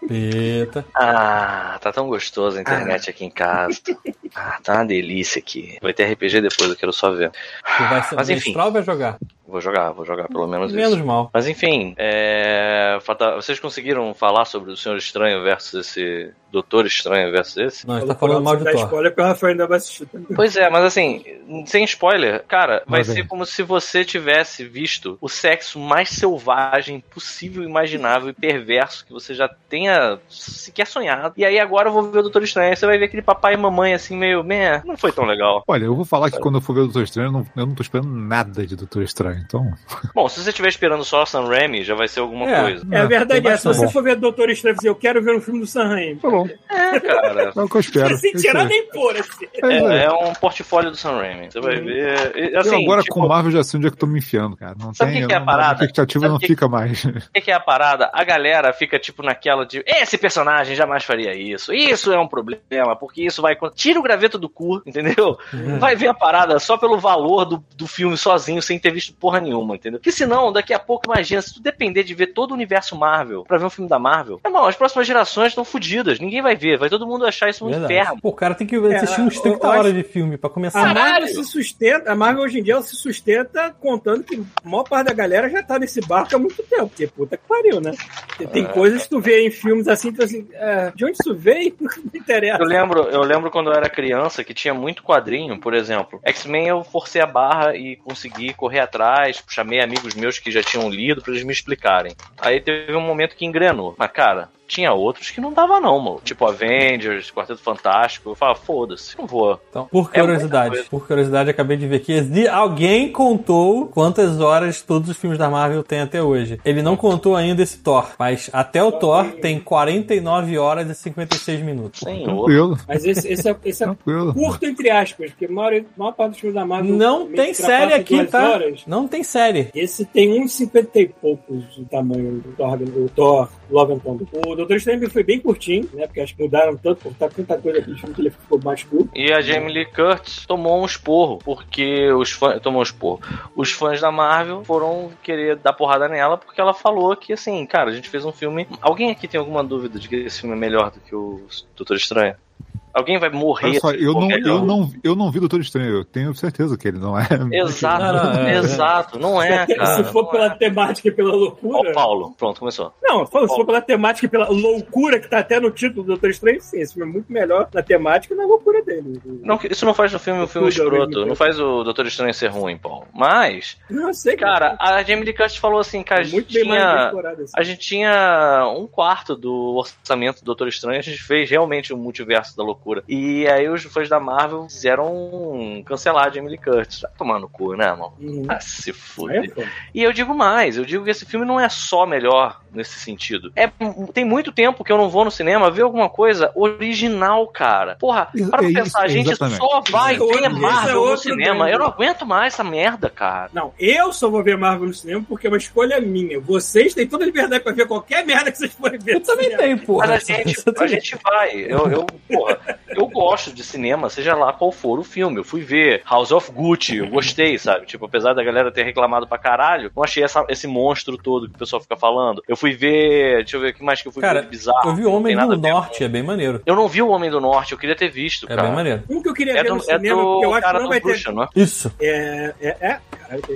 Pita. Ah, tá tão gostoso a internet aqui em casa. Ah, tá uma delícia aqui. Vai ter RPG depois, eu quero só ver. Tu vai ser Mas enfim. vai jogar? Vou jogar, vou jogar pelo menos Menos isso. mal. Mas enfim, é... vocês conseguiram falar sobre o Senhor Estranho versus esse Doutor Estranho versus esse? Não, a gente tá falando mal de Thor. spoiler que o Rafael ainda vai assistir também. Pois é, mas assim, sem spoiler, cara, vai Mas ser como se você tivesse visto o sexo mais selvagem possível, imaginável e perverso que você já tenha sequer sonhado. E aí agora eu vou ver o Doutor Estranho, aí você vai ver aquele papai e mamãe assim, meio, meh, não foi tão legal. Olha, eu vou falar que quando eu for ver o Doutor Estranho, eu não, eu não tô esperando nada de Doutor Estranho, então... Bom, se você estiver esperando só Sam Raimi, já vai ser alguma É. coisa. É a verdade, é. Se você bastante. for ver Doutor Estranho e dizer, eu quero ver um filme do Sam Raimi. Tá bom, É, cara. é o que eu espero. Sem É isso tirar nem pôr, assim. É. É, é um portfólio do Sam Raimi. Você vai ver. E, eu Assim, agora tipo, com o Marvel já sei onde é que eu tô me enfiando, cara. Não Sabe o que que é a parada? A expectativa Sabe não o que- fica mais. O que, que é a parada? A galera fica, tipo, naquela de. Esse personagem jamais faria isso. Isso é um problema, porque isso vai. Tira o graveto do cu, entendeu? Vai ver a parada só pelo valor do, do filme sozinho, sem ter visto porra nenhuma, entendeu? Porque senão, daqui a pouco, imagina, se tu depender de ver todo o universo Marvel pra ver um filme da Marvel, irmão, as próximas gerações estão fodidas. Ninguém vai ver. Vai todo mundo achar isso um Verdade. inferno. Pô, o cara tem que assistir É, uns eu- 30 eu horas de filme pra começar. A! Marvel se sustenta, a Marvel hoje em dia ela se sustenta contando que a maior parte da galera já tá nesse barco há muito tempo, porque puta que pariu, né? Tem- Tem coisas que tu vê em filmes assim, tu assim, é, de onde isso veio? Não interessa. Eu lembro, eu lembro quando eu era criança que tinha muito quadrinho, por exemplo. X-Men eu forcei a barra e consegui correr atrás, chamei amigos meus que já tinham lido pra eles me explicarem. Aí teve um momento que engrenou. Mas, cara, tinha outros que não dava não, mano. Tipo Avengers, Quarteto Fantástico. Eu falava, foda-se, não vou. Então, por É curiosidade, coisa. por curiosidade, acabei de ver que alguém contou quantas horas todos os filmes da Marvel têm até hoje. Ele não contou ainda esse Thor, mas até o Thor tem 49 horas e 56 minutos. Senhor. Mas esse, esse é, esse é curto, entre aspas, porque a maior, a maior parte dos filmes da Marvel Não tem série aqui, tá? horas. Não tem série. Esse tem uns 50 e poucos de tamanho do Thor, do Thor Love and Thunder. O Doutor Strange foi bem curtinho, né? Porque acho que mudaram tanto, cortaram tanta coisa aqui, que ele ficou mais curto. E a Jamie Lee Curtis tomou um esporro, porque os fãs. Tomou um esporro. Os fãs da Marvel foram querer dar porrada nela, porque ela falou que, assim, cara, a gente fez um filme. Alguém aqui tem alguma dúvida de que esse filme é melhor do que o Doutor Estranho? Alguém vai morrer. Olha só, eu não, eu, não, eu não vi Doutor Estranho, eu tenho certeza que ele não é. Exato, Não, não, é, exato. Não é, cara. se for pela é. temática e pela Ó, loucura. o Paulo, pronto, começou. Não, falando, se for pela temática e pela loucura que tá até no título do Doutor Estranho, sim, esse filme é muito melhor na temática e na loucura dele. Não, isso não faz do filme um filme escroto. Não faz o Doutor Estranho ser ruim, Paulo. Mas, Não, sei que cara, a Jamie Lee Curtis falou assim, cara, a é gente tinha. Assim. A gente tinha um quarto do orçamento do Doutor Estranho, a gente fez realmente o multiverso da loucura. E aí os fãs da Marvel fizeram cancelar a Jamie Lee Curtis. Vai tomar no cu, né, mano? Uhum. Ah, se fuder. é foda. E eu digo mais, eu digo que esse filme não é só melhor nesse sentido. É, tem muito tempo que eu não vou no cinema ver alguma coisa original, cara. Porra, É para pra isso, pensar, a gente exatamente. só vai é ver é Marvel no cinema. Eu não aguento mais essa merda, cara. Não, eu só vou ver Marvel no cinema porque é uma escolha minha. Vocês têm toda a liberdade pra ver qualquer merda que vocês forem ver. Eu também tenho, porra. Mas a gente, a gente vai. Eu, eu, porra, eu gosto de cinema, seja lá qual for o filme. Eu fui ver House of Gucci, eu gostei, sabe? Tipo, apesar da galera ter reclamado pra caralho, não achei essa- esse monstro todo que o pessoal fica falando. Eu fui ver. Deixa eu ver o que mais que eu fui Cara, ver bizarro. Eu vi não Homem do Norte, é bem maneiro. Eu não vi o Homem do Norte, eu queria ter visto, É cara. bem maneiro. Um que eu queria É ver no do, é cinema, porque eu acho que cara não vai ter. Bruxa, não é? Isso. É, é, é,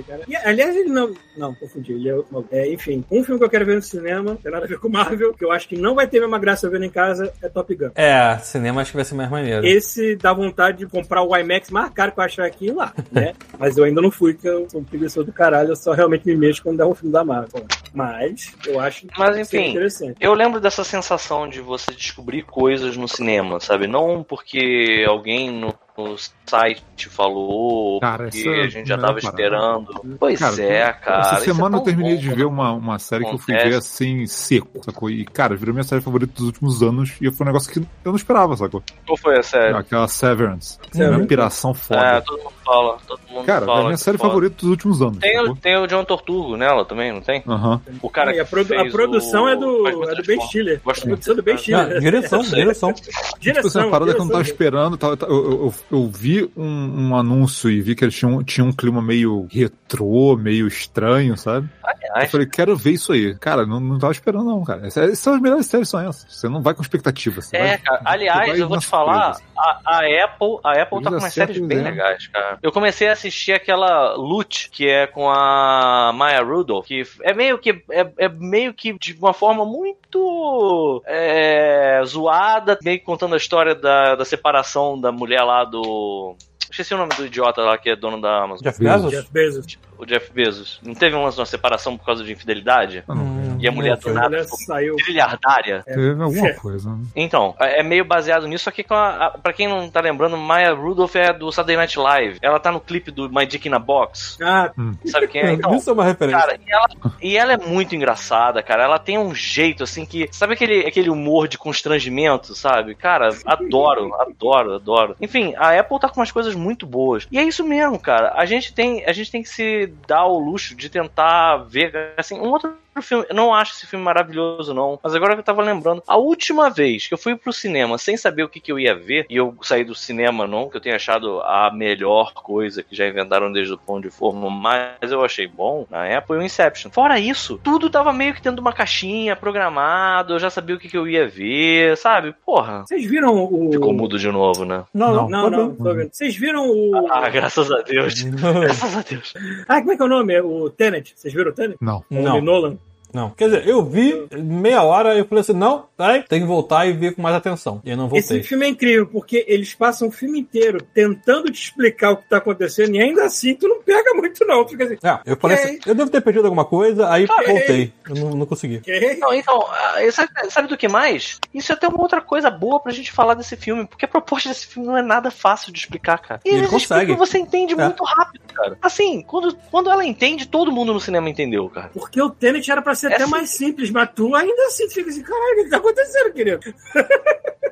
cara. E, aliás, ele não. Não, confundi. Ele é, é, enfim, um filme que eu quero ver no cinema, tem nada a ver com Marvel, que eu acho que não vai ter a mesma graça eu vendo em casa, é Top Gun. É, cinema acho que vai ser mais maneiro. Esse dá vontade de comprar o IMAX mais caro que eu achar aqui e lá, né? Mas eu ainda não fui, porque eu sou um preguiçoso do caralho, eu só realmente me mexo quando dá um filme da Marvel. Mas eu acho Mas, que enfim, interessante. Eu lembro dessa sensação de você descobrir coisas no cinema, sabe? Não porque alguém no, no site falou, Cara, porque é a gente já tava parada. esperando. Pois Cara, é, cara. Essa é semana eu tão terminei bom, de ver uma, uma série que eu fui Acontece. ver assim, seco, sacou? E, cara, virou minha série favorita dos últimos anos e foi um negócio que eu não esperava, sacou? Qual foi a série? Aquela Severance. Severance. Uma piração É, foda. todo mundo fala, todo mundo cara, é fala. a minha que série foda. favorita dos últimos anos. Tem, o- sacou? tem o John Tortugo nela também, não tem? Aham. O cara e a, produ- a produção o- é do, é do Ben. Stiller. Gosto a produção é do Ben Stiller. direção, Eu sei. direção. Tipo assim, direção. a parada que eu não tava direção. esperando, tava- eu, eu, vi um, um anúncio e vi que eles tinham, tinham um clima meio retrô, meio estranho, sabe? Eu Aliás, falei, quero ver isso aí. Cara, não, não tava esperando não, cara. Essas, essas são as melhores séries, são essas. Você não vai com expectativa. É, vai, cara. Aliás, eu vou te falar, a, a Apple, a Apple tá com umas séries bem erram. legais, cara. Eu comecei a assistir aquela Loot, que é com a Maya Rudolph, que é meio que é, é meio que de uma forma muito é, zoada, meio que contando a história da, da separação da mulher lá do Esqueci o nome do idiota lá que é dono da Amazon. Jeff Bezos. Jeff Bezos. O Jeff Bezos. Não teve uma, uma separação por causa de infidelidade? Não, Hum, E a mulher do nada mulher saiu. trilhardária. Teve alguma É. coisa. né? Então, é é meio baseado nisso, só que com a, a, pra quem não tá lembrando, Maya Rudolph é do Saturday Night Live. Ela tá no clipe do My Dick in a Box. Ah, Sabe quem é? Então, Isso é uma referência. Cara, e ela, e ela é muito engraçada, cara. Ela tem um jeito, assim, que. Sabe aquele, aquele humor de constrangimento, sabe? Cara, adoro, adoro, adoro. Enfim, a Apple tá com umas coisas muito boas. E é isso mesmo, cara. A gente tem, a gente tem que se dar o luxo de tentar ver, assim, um outro o filme, eu não acho esse filme maravilhoso, não. Mas agora que eu tava lembrando, a última vez que eu fui pro cinema sem saber o que, que eu ia ver, e eu saí do cinema, não, que eu tenha achado a melhor coisa que já inventaram desde o pão de forma, mas eu achei bom na época, foi o Inception. Fora isso, tudo tava meio que dentro de uma caixinha, programado, eu já sabia o que, que eu ia ver, sabe? Porra. Vocês viram o. Ficou mudo de novo, né? Não, não, Não, não, não. tô vendo. Vocês viram o. Ah, graças a Deus. graças a Deus. Ah, como é que é o nome? O Tenet. Vocês viram o Tenet? Não. O Não. Nolan. Não. Quer dizer, eu vi meia hora e eu falei assim, não, peraí, tem que voltar e ver com mais atenção. E eu não voltei. Esse filme é incrível, porque eles passam o filme inteiro tentando te explicar o que tá acontecendo, e ainda assim tu não pega muito, não. Tu Fica assim, É, eu falei assim, eu devo ter perdido alguma coisa, aí Ok. voltei. Eu não, não consegui. ok? Não, então, ah, sabe, sabe do que mais? Isso é até uma outra coisa boa pra gente falar desse filme, porque a proposta desse filme não é nada fácil de explicar, cara. E Ele consegue. você entende É. muito rápido, cara. Assim, quando, quando ela entende, todo mundo no cinema entendeu, cara. Porque o Tenet era pra ser É até sim. mais simples, mas tu ainda assim fica assim, caralho, o que que tá acontecendo, querido?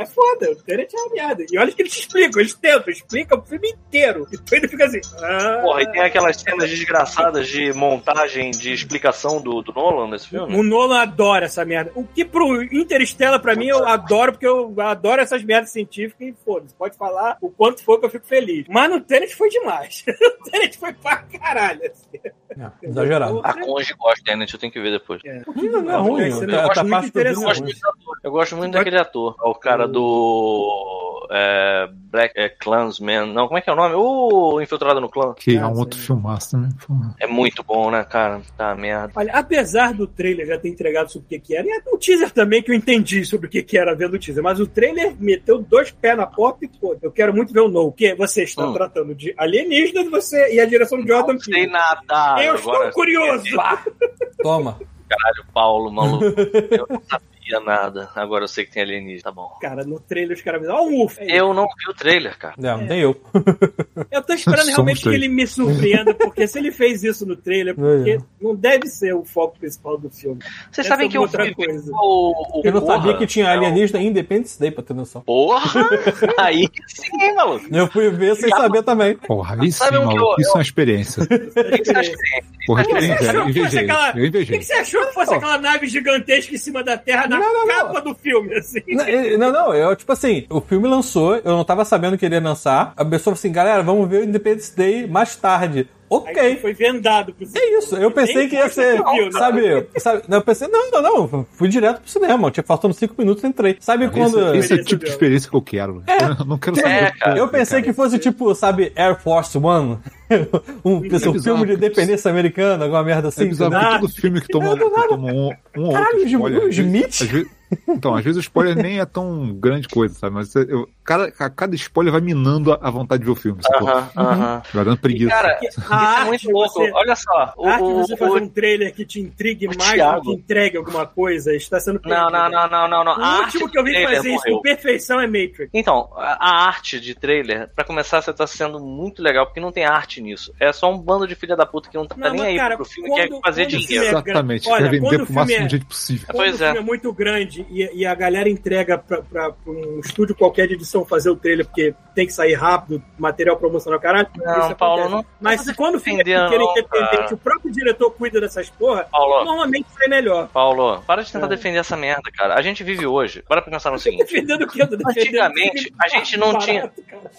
É foda, o Tenet é uma merda. E olha que eles te explicam, eles tentam, explicam o filme inteiro. E tu ainda fica assim. Ah, Porra, e tem aquelas cenas desgraçadas de montagem, de explicação do, do Nolan nesse filme. O Nolan adora essa merda. O que pro Interstellar, pra mim, eu adoro, porque eu adoro essas merdas científicas e foda-se. Pode falar o quanto for que eu fico feliz. Mas no Tenet foi demais. o Tenet foi pra caralho. Assim. É, exagerado. A Conge gosta, né? Eu tenho que ver depois. É. Não, não é ruim. Esse tá- negócio tá é gosto ruim. muito, do ator. Eu gosto muito daquele ator. É o cara do. É, Black é, Clansman. Não, como é que é o nome? O Infiltrado no Clã. Que é Ah, um outro filmaço também. Porra. É muito bom, né, cara? Tá merda. Olha, apesar do trailer já ter entregado sobre o que, que era, e o teaser também, que eu entendi sobre o que, que era vendo o teaser, mas o trailer meteu dois pés na pop e, pô, eu quero muito ver o No, que você está Hum. tratando de alienígenas você, e a direção de Jordan Não sei Peele. nada. Eu Agora, estou curioso. Toma. Caralho, Paulo, maluco. Eu não sabia nada. Agora eu sei que tem alienígena. Tá bom. Cara, no trailer os caras me dão, ó, um UFO. Eu não vi o trailer, cara. É, nem eu. Eu tô esperando realmente que ele me surpreenda, porque se ele fez isso no trailer, porque É. não deve ser o foco principal do filme. Vocês sabem é que eu outra fui coisa. o, o Eu não sabia que tinha É, alienígena em Independence Day, pra ter noção. Porra! Aí sim, maluco. Eu fui ver sem saber também. Porra, aí sim, um maluco. eu- Isso é uma experiência. O que que é? Que você achou que fosse aquela nave gigantesca em cima da Terra na Não, não, não. capa do filme, assim? Não, Não, não, eu, tipo assim, o filme lançou, eu não tava sabendo que ele ia lançar. A pessoa falou assim, galera, vamos ver o Independence Day mais tarde. Aí Ok. foi vendado pro É isso, eu pensei que ia ser, viu, né? sabe, sabe, eu pensei, não, não, não, fui direto pro cinema, tinha faltando cinco minutos, entrei. Sabe quando... Esse, esse é o tipo de experiência que eu quero. Eu não quero saber. É, cara. Eu pensei que fosse tipo, sabe, Air Force One, um, um bizarro, filme de independência americana, alguma merda É assim. bizarro, entendeu? porque todo filme que toma, que toma um, um Caralho, outro o spoiler. Smith? às vezes- então, às vezes o spoiler nem é tão grande coisa, sabe? Mas eu, cada, cada spoiler vai minando a, vontade de ver o filme. sacou? Aham, aham. Vai dando preguiça. Cara, A isso é arte muito louco. você- Olha só. O, A arte de o- você fazer o- um trailer que te intrigue o mais Thiago. do que entregue alguma coisa está sendo Não, não, não, não, não, não. O A último que eu vi fazer isso com perfeição é Matrix. Então, a arte de trailer, pra começar, você tá sendo muito legal, porque não tem arte nisso. É só um bando de filha da puta que não tá Não, nem aí cara, pro filme quando- quer fazer filme dinheiro. é- Exatamente. Olha, quer vender pro máximo filme é- de jeito possível. Quando Pois o filme é. é muito grande e, e a galera entrega pra um estúdio qualquer de edição fazer o trailer porque tem que sair rápido, material promocional, caralho. Não, Paulo, não- Mas não quando o filme é defender, pequeno não, independente, o próprio diretor cuida dessas porra, Paulo, normalmente sai melhor. Paulo, para de tentar É. defender essa merda, cara. A gente vive hoje. Bora pensar no seguinte. Defendendo o que? Defendendo Antigamente, a gente não barato, tinha- cara.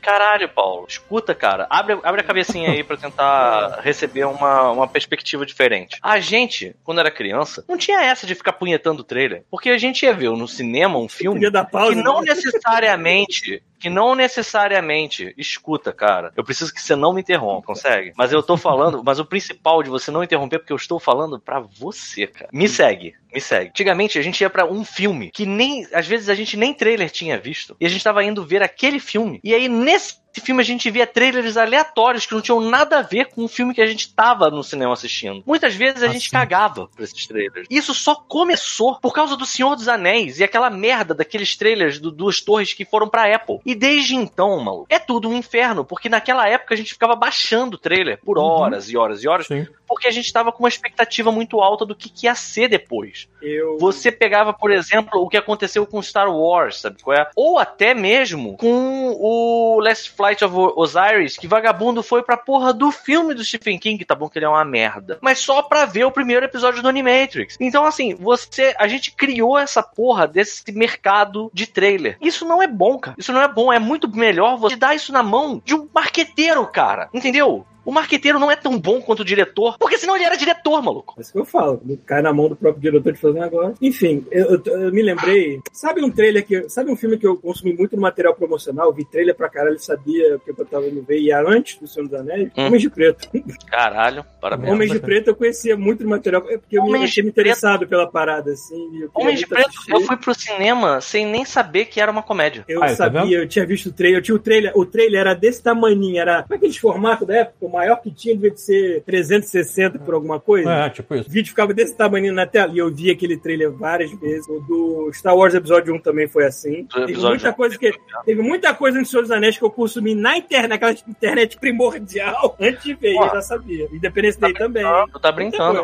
Caralho, Paulo. Escuta, cara. Abre, abre a cabecinha aí pra tentar receber uma, uma perspectiva diferente. A gente, quando era criança, não tinha essa de ficar punhetando o trailer. Porque a gente ia ver no cinema um filme que não né? necessariamente. Que não necessariamente. Escuta, cara. Eu preciso que você não me interrompa, consegue? Mas eu tô falando. Mas o principal de você não interromper, porque eu estou falando pra você, cara. Me segue. Me segue. Antigamente a gente ia pra um filme que nem. Às vezes a gente nem trailer tinha visto. E a gente tava indo ver aquele filme. E aí nesse filme a gente via trailers aleatórios que não tinham nada a ver com o filme que a gente tava no cinema assistindo. Muitas vezes a Ah, gente cagava pra esses trailers. Isso só começou por causa do Senhor dos Anéis e aquela merda daqueles trailers do Duas Torres que foram pra Apple. E desde então, maluco, é tudo um inferno, porque naquela época a gente ficava baixando o trailer por horas e horas e horas, Sim. porque a gente tava com uma expectativa muito alta do que, que ia ser depois. Eu... Você pegava, por exemplo, o que aconteceu com Star Wars, sabe qual é? Ou até mesmo com o Last Flight Flight of Osiris que vagabundo foi pra porra do filme do Stephen King, tá bom que ele é uma merda, mas só pra ver o primeiro episódio do Animatrix. Então, assim, você, a gente criou essa porra desse mercado de trailer. Isso não é bom, cara. Isso não é bom. É muito melhor você dar isso na mão de um marqueteiro, cara. Entendeu? O marqueteiro não é tão bom quanto o diretor, porque senão ele era diretor, maluco. É isso que eu falo, cai na mão do próprio diretor de fazer um negócio. Enfim, eu, eu- eu me lembrei. Sabe um trailer que. Sabe um filme que eu consumi muito no material promocional? Vi trailer pra caralho, sabia porque eu tava no ver, ia antes do Senhor dos Anéis? Hum. Homens de Preto. Caralho, parabéns. Homens de Preto eu conhecia muito do material, é porque eu me, Preto. interessado pela parada, assim. e Homem de Preto, assistir. eu fui pro cinema sem nem saber que era uma comédia. Eu Aí, tá sabia, vendo? eu tinha visto o trailer, eu tinha o trailer, o trailer era desse tamaninho, era. Como é aqueles formatos da época? O maior que tinha devia ser 360 por alguma coisa. É, tipo isso. O vídeo ficava desse tamanho na tela. E eu vi aquele trailer várias vezes. O do Star Wars Episódio 1 também foi assim. Teve muita, 1. coisa que, teve muita coisa no Senhor dos Anéis que eu consumi na internet, naquela internet primordial, antes de ver. Pô. Eu já sabia. Independência Day também. Tu tá brincando.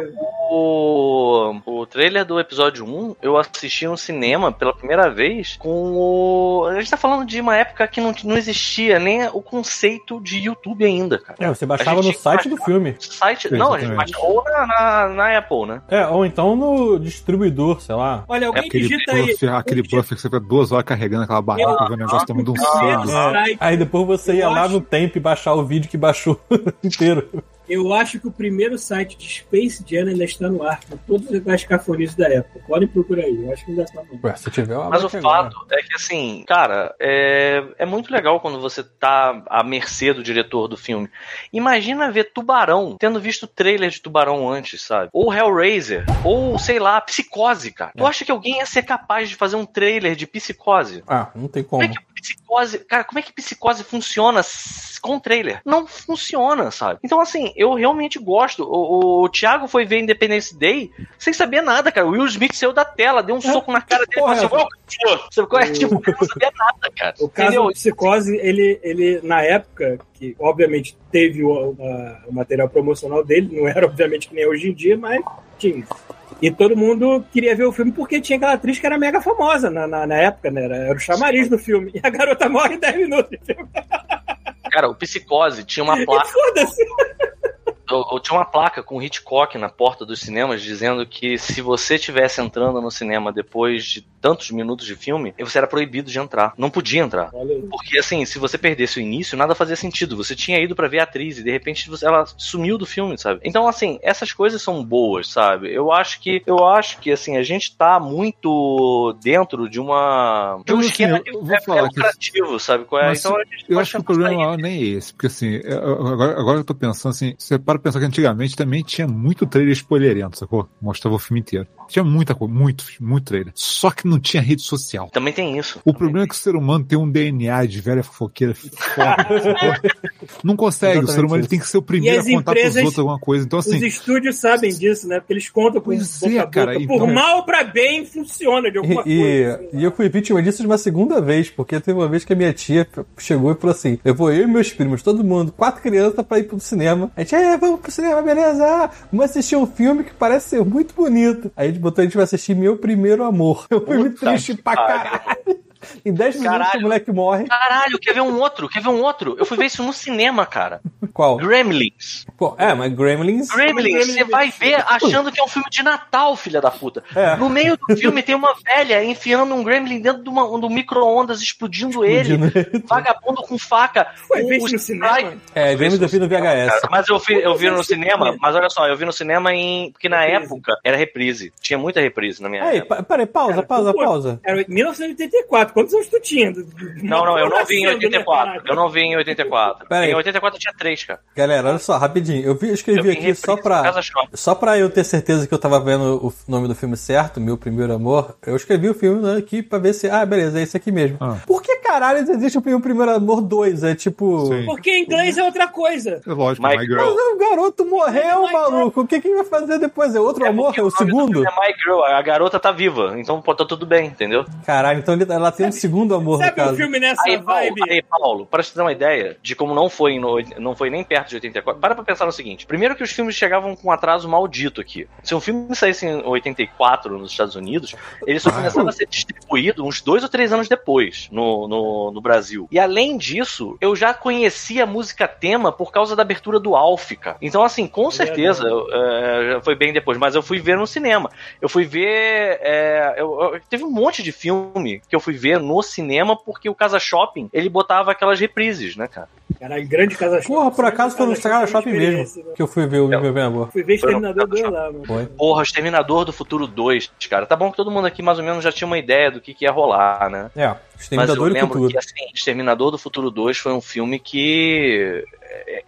O, o trailer do episódio 1, eu assisti no cinema pela primeira vez com o. A gente tá falando de uma época que não, não existia nem o conceito de YouTube ainda, cara. É, você baixava no site do filme. Site. Não, a gente exatamente. baixa ou na, na, na Apple, né? É, ou então no distribuidor, sei lá. Olha, alguém Aquele digita aí. aquele buffer que você fica duas horas carregando aquela barra pra ver o negócio um ah. É, Site. aí depois você ia lá no tempo e baixar o vídeo que baixou inteiro. Eu acho que o primeiro site de Space Jam ainda está no ar, com todas as cafonices da época. Podem procurar aí, eu acho que ainda está no ar. Ué, se tiver, Mas o agora. fato é que, assim, cara, é, é muito legal quando você tá à mercê do diretor do filme. Imagina ver Tubarão, tendo visto trailer de Tubarão antes, sabe? Ou Hellraiser, ou, sei lá, Psicose, cara. Tu acha que alguém ia ser capaz de fazer um trailer de Psicose? Ah, não tem como. Como é que psicose. Cara, como é que psicose funciona com trailer? Não funciona, sabe? Então, assim, eu realmente gosto. O, o, o Thiago foi ver Independence Day sem saber nada, cara. O Will Smith saiu da tela, deu um soco na cara dele e falou assim: porra, "Welcome to-" Sabe qual é? Tipo, eu não sabia nada, cara. O caso Entendeu? do Psicose, ele, ele, na época, que obviamente teve o, uma- o material promocional dele, não era obviamente que nem hoje em dia, mas tinha. E todo mundo queria ver o filme porque tinha aquela atriz que era mega famosa na, na, na época, né? Era, era o chamariz do filme. E a garota morre em 10 minutos. Cara, o Psicose tinha uma placa. Foda-se. Eu, eu tinha uma placa com Hitchcock na porta dos cinemas dizendo que se você estivesse entrando no cinema depois de tantos minutos de filme, você era proibido de entrar. Não podia entrar. Porque, assim, se você perdesse o início, nada fazia sentido. Você tinha ido pra ver a atriz e, de repente, você- ela sumiu do filme, sabe? Então, assim, essas coisas são boas, sabe? Eu acho que, eu acho que, assim, a gente tá muito dentro de uma... De um assim, esquema que é, falar é lucrativo, sabe? Qual é? Mas, então, a gente Eu acho que o problema maior nem é esse, porque assim, agora, agora eu tô pensando assim, para pensar que antigamente também tinha muito trailer spoilerento, sacou? Mostrava o filme inteiro. Tinha muita coisa, muito, muito trailer. Só que não tinha rede social. Também tem isso. O problema é que o ser humano tem um DNA de velha fofoqueira foda? Não consegue, o ser Exatamente humano ele isso. tem que ser o primeiro a contar pros empresas- outros alguma coisa. Então, Os assim, estúdios sabem disso, né? Porque eles contam com boca é, cara, Por então- mal ou pra bem, funciona de alguma E, coisa. assim. e, e eu fui vítima disso de uma segunda vez, porque teve uma vez que a minha tia chegou e falou assim: Eu vou eu e meus primos, todo mundo, quatro crianças pra ir pro cinema. A gente, é, vamos pro cinema, beleza? Ah, vamos assistir um filme que parece ser muito bonito. Aí a gente botou, a gente vai assistir Meu Primeiro Amor. Eu fui muito Puta triste pra caralho. Em 10 minutos o moleque morre. Caralho, quer ver um outro? Quer ver um outro? Eu fui ver isso no cinema, cara. Qual? Gremlins. Pô, é, mas Gremlins. Gremlins, você vai ver achando que é um filme de Natal, filha da puta. É. No meio do filme tem uma velha enfiando um Gremlin dentro de uma, do micro-ondas, explodindo, ele. Vagabundo com faca. Foi O- visto o no cinema? É, Gremlins eu vi no VHS. Cara, mas eu, vi, eu vi no cinema, mas olha só, eu vi no cinema em. Porque na Reprise. época era reprise. Tinha muita reprise na minha Aí, época. pa- peraí, pausa, Cara, pausa, pô, pausa. Era 1984. Quantos anos tu tinha? Não, não, eu não vi em Nascendo, né, 84. caralho? Eu não vi em 84. Pera aí. Em 84 eu tinha 3, cara. Galera, olha só, rapidinho. Eu vi, eu escrevi Eu aqui só pra. Só pra eu ter certeza que eu tava vendo o nome do filme certo, Meu Primeiro Amor, eu escrevi o filme né, aqui pra ver se. Ah, beleza, é esse aqui mesmo. Ah. Por que caralho existe o Meu Primeiro Amor 2? É tipo. Sim. Porque em inglês é outra coisa. é lógico, My My Girl. Mas o garoto morreu, maluco. O que, que ele vai fazer depois? É outro amor? porque É o segundo? É My Girl, a garota tá viva, então pô, tá tudo bem, entendeu? Caralho, então ela tem um segundo amor no Sabe um caso. filme nessa Aí, Paulo, vibe? aí, Paulo, para te dar uma ideia de como não foi, no, não foi nem perto de 84, para pra pensar no seguinte: primeiro que os filmes chegavam com um atraso maldito aqui. Se um filme saísse em 84 nos Estados Unidos, ele só começava a ser distribuído uns dois ou três anos depois no, no, no Brasil. E além disso, eu já conhecia a música tema por causa da abertura do Alf, cara. Então, assim, com certeza, eu, é, já foi bem depois, mas eu fui ver no cinema. Eu fui ver. é, eu- eu- teve um monte de filme que eu fui ver no cinema porque o Casa Shopping ele botava aquelas reprises, né, cara? Caralho, grande casa shopping. Porra, por acaso foi no Casa Casa Shopping mesmo né? que eu fui ver o meu Venabor. Fui ver Exterminador Casa 2 lá, mano. Foi. Porra, Exterminador do Futuro 2, cara. Tá bom que todo mundo aqui mais ou menos já tinha uma ideia do que, que ia rolar, né? É, Mas eu Exterminador do lembro Futuro. que, assim, Exterminador do Futuro 2 foi um filme que.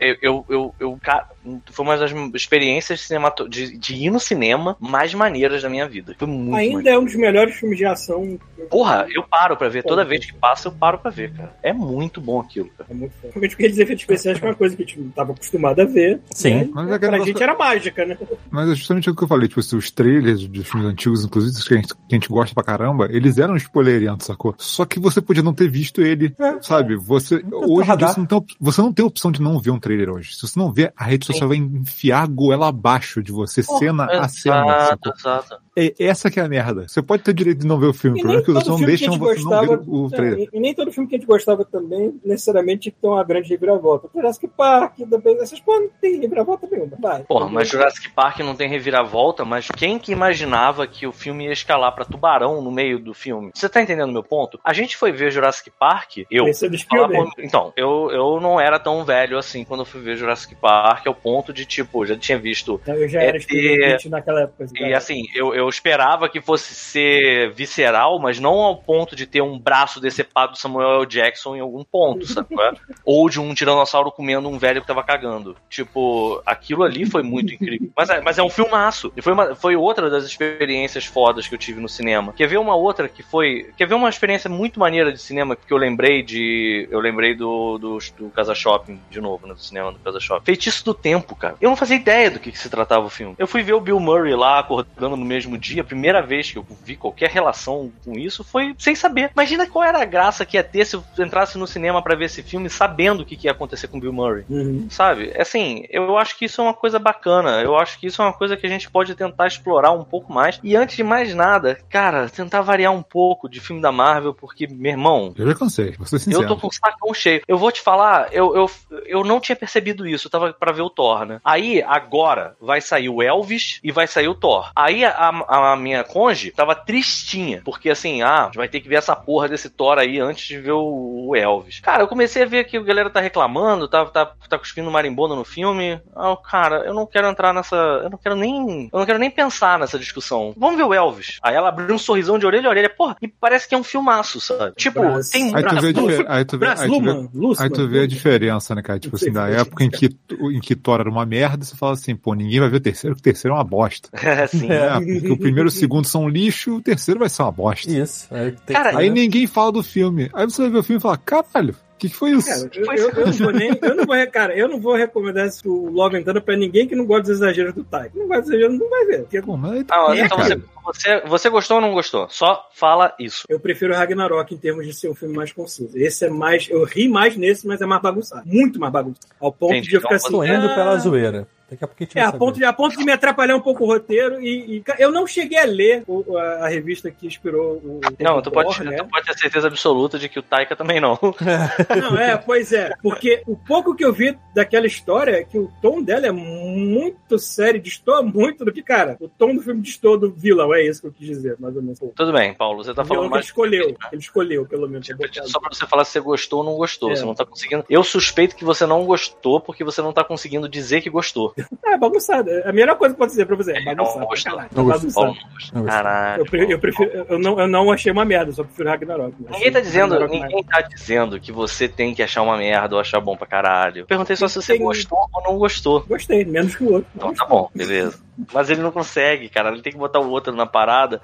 é, Eu, eu, eu, eu- ca- foi uma das experiências cinemato- de, de ir no cinema mais maneiras da minha vida. Foi muito Ainda maneiro. é um dos melhores filmes de ação. Porra, eu paro pra ver. Toda vez que passa, eu paro pra ver, cara. É muito bom aquilo, cara. É muito. Realmente porque aqueles efeitos especiais que é uma coisa que a gente não tava acostumado a ver. Sim. né? Mas é pra negócio- gente era mágica, né? Mas é justamente o que eu falei, tipo, os trailers dos filmes antigos, inclusive os que a gente, que a gente gosta pra caramba, eles eram spoileriantes, sacou? Só que você podia não ter visto ele, É. sabe? Você, Não hoje em dia você não, tem, você não tem opção de não ver um trailer hoje. Se você não vê, a rede social vai enfiar a goela abaixo de você, cena a cena, Exato, exato. É, essa que é a merda. Você pode ter direito de não ver o filme, o problema é que não filme que deixa a gente você não ver o trailer. é, e, e nem todo filme que a gente gostava também necessariamente ter uma grande reviravolta. Jurassic Park, também, essas porra não tem reviravolta nenhuma. Vai. Porra, mas Jurassic Park não tem reviravolta, mas quem que imaginava que o filme ia escalar pra tubarão no meio do filme? Você tá entendendo meu ponto? A gente foi ver Jurassic Park, eu. Spielberg. por- Então, eu, eu não era tão velho assim quando eu fui ver Jurassic Park, ao ponto de, tipo, já tinha visto. Não, Eu já É era Spielberg naquela época. E cara. assim, eu, eu esperava que fosse ser visceral, mas não ao ponto de ter um braço decepado do Samuel L. Jackson em algum ponto, sabe? Ou de um tiranossauro comendo um velho que tava cagando. Tipo, aquilo ali foi muito incrível. Mas é, mas é um filmaço. E foi, uma, foi outra das experiências fodas que eu tive no cinema. Quer ver uma outra que foi. Quer ver uma experiência muito maneira de cinema que eu lembrei de. Eu lembrei do, do, do Casa Shopping, de novo, né? Do cinema do Casa Shopping. Feitiço do Tempo, cara. Eu não fazia ideia do que, que se tratava o filme. Eu fui ver o Bill Murray lá acordando no mesmo dia. A primeira vez que eu vi qualquer relação com isso foi sem saber. Imagina qual era a graça que ia ter se eu entrasse no cinema pra ver esse filme sabendo o que, que ia acontecer com o Bill Murray. Uhum. Sabe? Assim, eu acho que isso é uma coisa bacana. Eu acho que isso é uma coisa que a gente pode tentar explorar um pouco mais. E antes de mais nada, cara, tentar variar um pouco de filme da Marvel, porque, meu irmão, Eu já cansei, vou ser sincero. eu tô com o sacão cheio. Eu vou te falar, eu, eu, eu não tinha percebido isso. Eu tava pra ver o Thor, né? Aí, agora, vai sair o Elvis e vai sair o Thor. Aí a, a- a minha conge tava tristinha. Porque assim, ah, vai ter que ver essa porra desse Thor aí antes de ver o, o Elvis. Cara, eu comecei a ver que a galera tá reclamando, tá, tá, tá cuspindo marimbondo no filme. Ah, cara, eu não quero entrar nessa. Eu não quero nem. Eu não quero nem pensar nessa discussão. Vamos ver o Elvis. Aí ela abriu um sorrisão de orelha a orelha. Porra, e parece que é um filmaço, sabe? Tipo, Brás. tem Aí tu vê a difer- aí tu vê- Braço, aí tu vê- Luman, Luciman. Aí tu vê a diferença, né, cara? Tipo assim, da época em que, em que Thor era uma merda, você fala assim, pô, ninguém vai ver o terceiro, porque o terceiro é uma bosta. Sim. É. É, porque o primeiro e o segundo são lixo, o terceiro vai ser uma bosta. Isso. Aí, tem Cara, que- Aí ninguém fala do filme. Aí você vai ver o filme e fala, caralho, o que, que foi isso? Cara, eu, não vou nem. Eu não vou, cara, eu não vou recomendar esse- o Love and Thunder pra ninguém que não gosta dos exageros do Taika. Não gosta dos exageros, não vai ver. Porque Pô, mas aí Ah, é, então você, você, você gostou ou não gostou? Só fala isso. Eu prefiro Ragnarok em termos de ser um filme mais conciso. Esse é mais. Eu ri mais nesse, mas é mais bagunçado. Muito mais bagunçado. Ao ponto Entendi. de eu ficar Então, assim. Tô indo ah, pela zoeira. Daqui a pouco a gente É, vai a ponto, de, a ponto de me atrapalhar um pouco o roteiro e, e, eu não cheguei a ler o- a, a revista que inspirou o. Não, o tu pode, né? tu pode ter certeza absoluta de que o Taika também não. Não, é, pois é. Porque o pouco que eu vi daquela história é que o tom dela é muito sério, destoa muito do que, cara, o tom do filme destoa do vilão, é isso que eu quis dizer, mais ou menos. O Tudo bem, Paulo, você tá vilão falando que ele mais. escolheu, ele escolheu, pelo menos. Tipo, Só pra você falar se você gostou ou não gostou. É. Você não tá conseguindo. Eu suspeito que você não gostou porque você não tá conseguindo dizer que gostou. É, bagunçado. A melhor coisa que pode dizer pra você é Não bagunçado. Não bagunçado. não. Caralho. Eu, eu prefiro, eu não, eu não achei uma merda, só prefiro Ragnarok. Ninguém tá dizendo, Ragnarok ninguém tá dizendo que você tem que achar uma merda ou achar bom pra caralho. Eu perguntei só se você Tem- gostou ou não gostou. Gostei, menos que o outro. Então tá bom, beleza. Mas ele não consegue, cara. Ele tem que botar o outro na parada.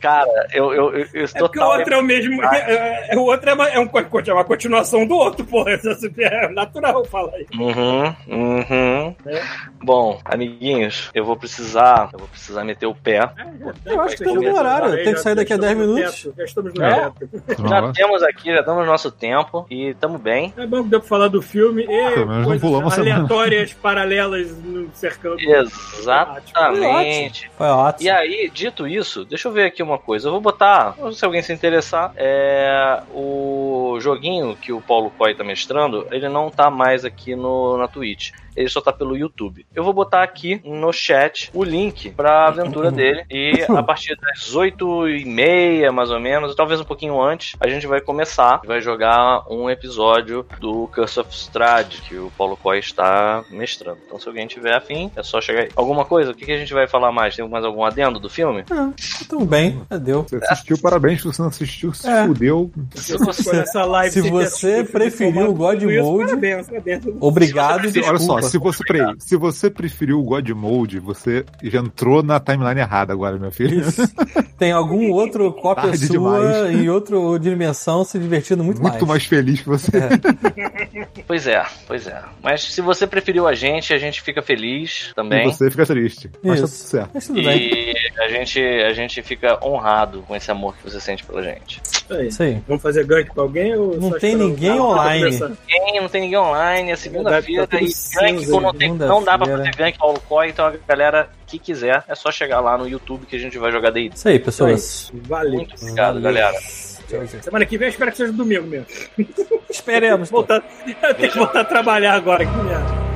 Cara, eu, eu, eu, eu É porque o total. outro é o mesmo. é- é- o outro é uma, é um é uma continuação do outro, porra. É natural falar isso. Uhum, uhum. É. Bom, amiguinhos, eu vou precisar. Eu vou precisar meter o pé. Eu acho que estamos no horário. Tem que sair daqui a 10 minutos. Já estamos no É. Já temos aqui, já estamos no nosso tempo e estamos bem. É bom que deu pra falar do filme e coisas aleatórias, paralelas no cercando. Exatamente. Foi ótimo. E aí, dito isso, deixa eu ver aqui uma coisa. Eu vou botar, se alguém se interessar, é o o joguinho que o Paulo Coy tá mestrando, ele não tá mais aqui no, na Twitch. Ele só tá pelo YouTube. Eu vou botar aqui no chat o link pra aventura dele. E a partir das 8 e meia, mais ou menos, talvez um pouquinho antes, a gente vai começar. Vai jogar um episódio do Curse of Strahd, que o Paulo Coy está mestrando. Então, se alguém tiver afim, é só chegar aí. Alguma coisa? O que, que a gente vai falar mais? Tem mais algum adendo do filme? Tudo bem, deu. Você assistiu, parabéns. Se você não assistiu, se É. fudeu. Se você se você preferiu o God Mode-. Obrigado e Olha só, desculpa. Se você, peraí, se você preferiu o God Mode, você já entrou na timeline errada agora, meu filho. Tem algum outro cópia Tarde sua demais. em outra dimensão se divertindo muito, Muito mais feliz que você. Pois é, pois é. Mas se você preferiu a gente, a gente fica feliz E também. você fica triste. Mas tá tudo Isso. certo. Mas tudo bem. E a gente, a gente fica honrado com esse amor que você sente pela gente. Isso aí. Isso aí. Vamos fazer gank com alguém? Ou Não só tem ninguém online. Ninguém, não tem ninguém online, é segunda-feira Tá e cinza, gank quando não, tem, não dá pra fazer gank Paulo Coy, então a galera que quiser é só chegar lá no YouTube que a gente vai jogar daí. Isso aí, pessoas. Valeu. Muito obrigado, galera. Tchau, gente. Semana que vem eu espero que seja domingo mesmo. Esperemos. Voltar, eu tenho que voltar a trabalhar agora aqui mesmo.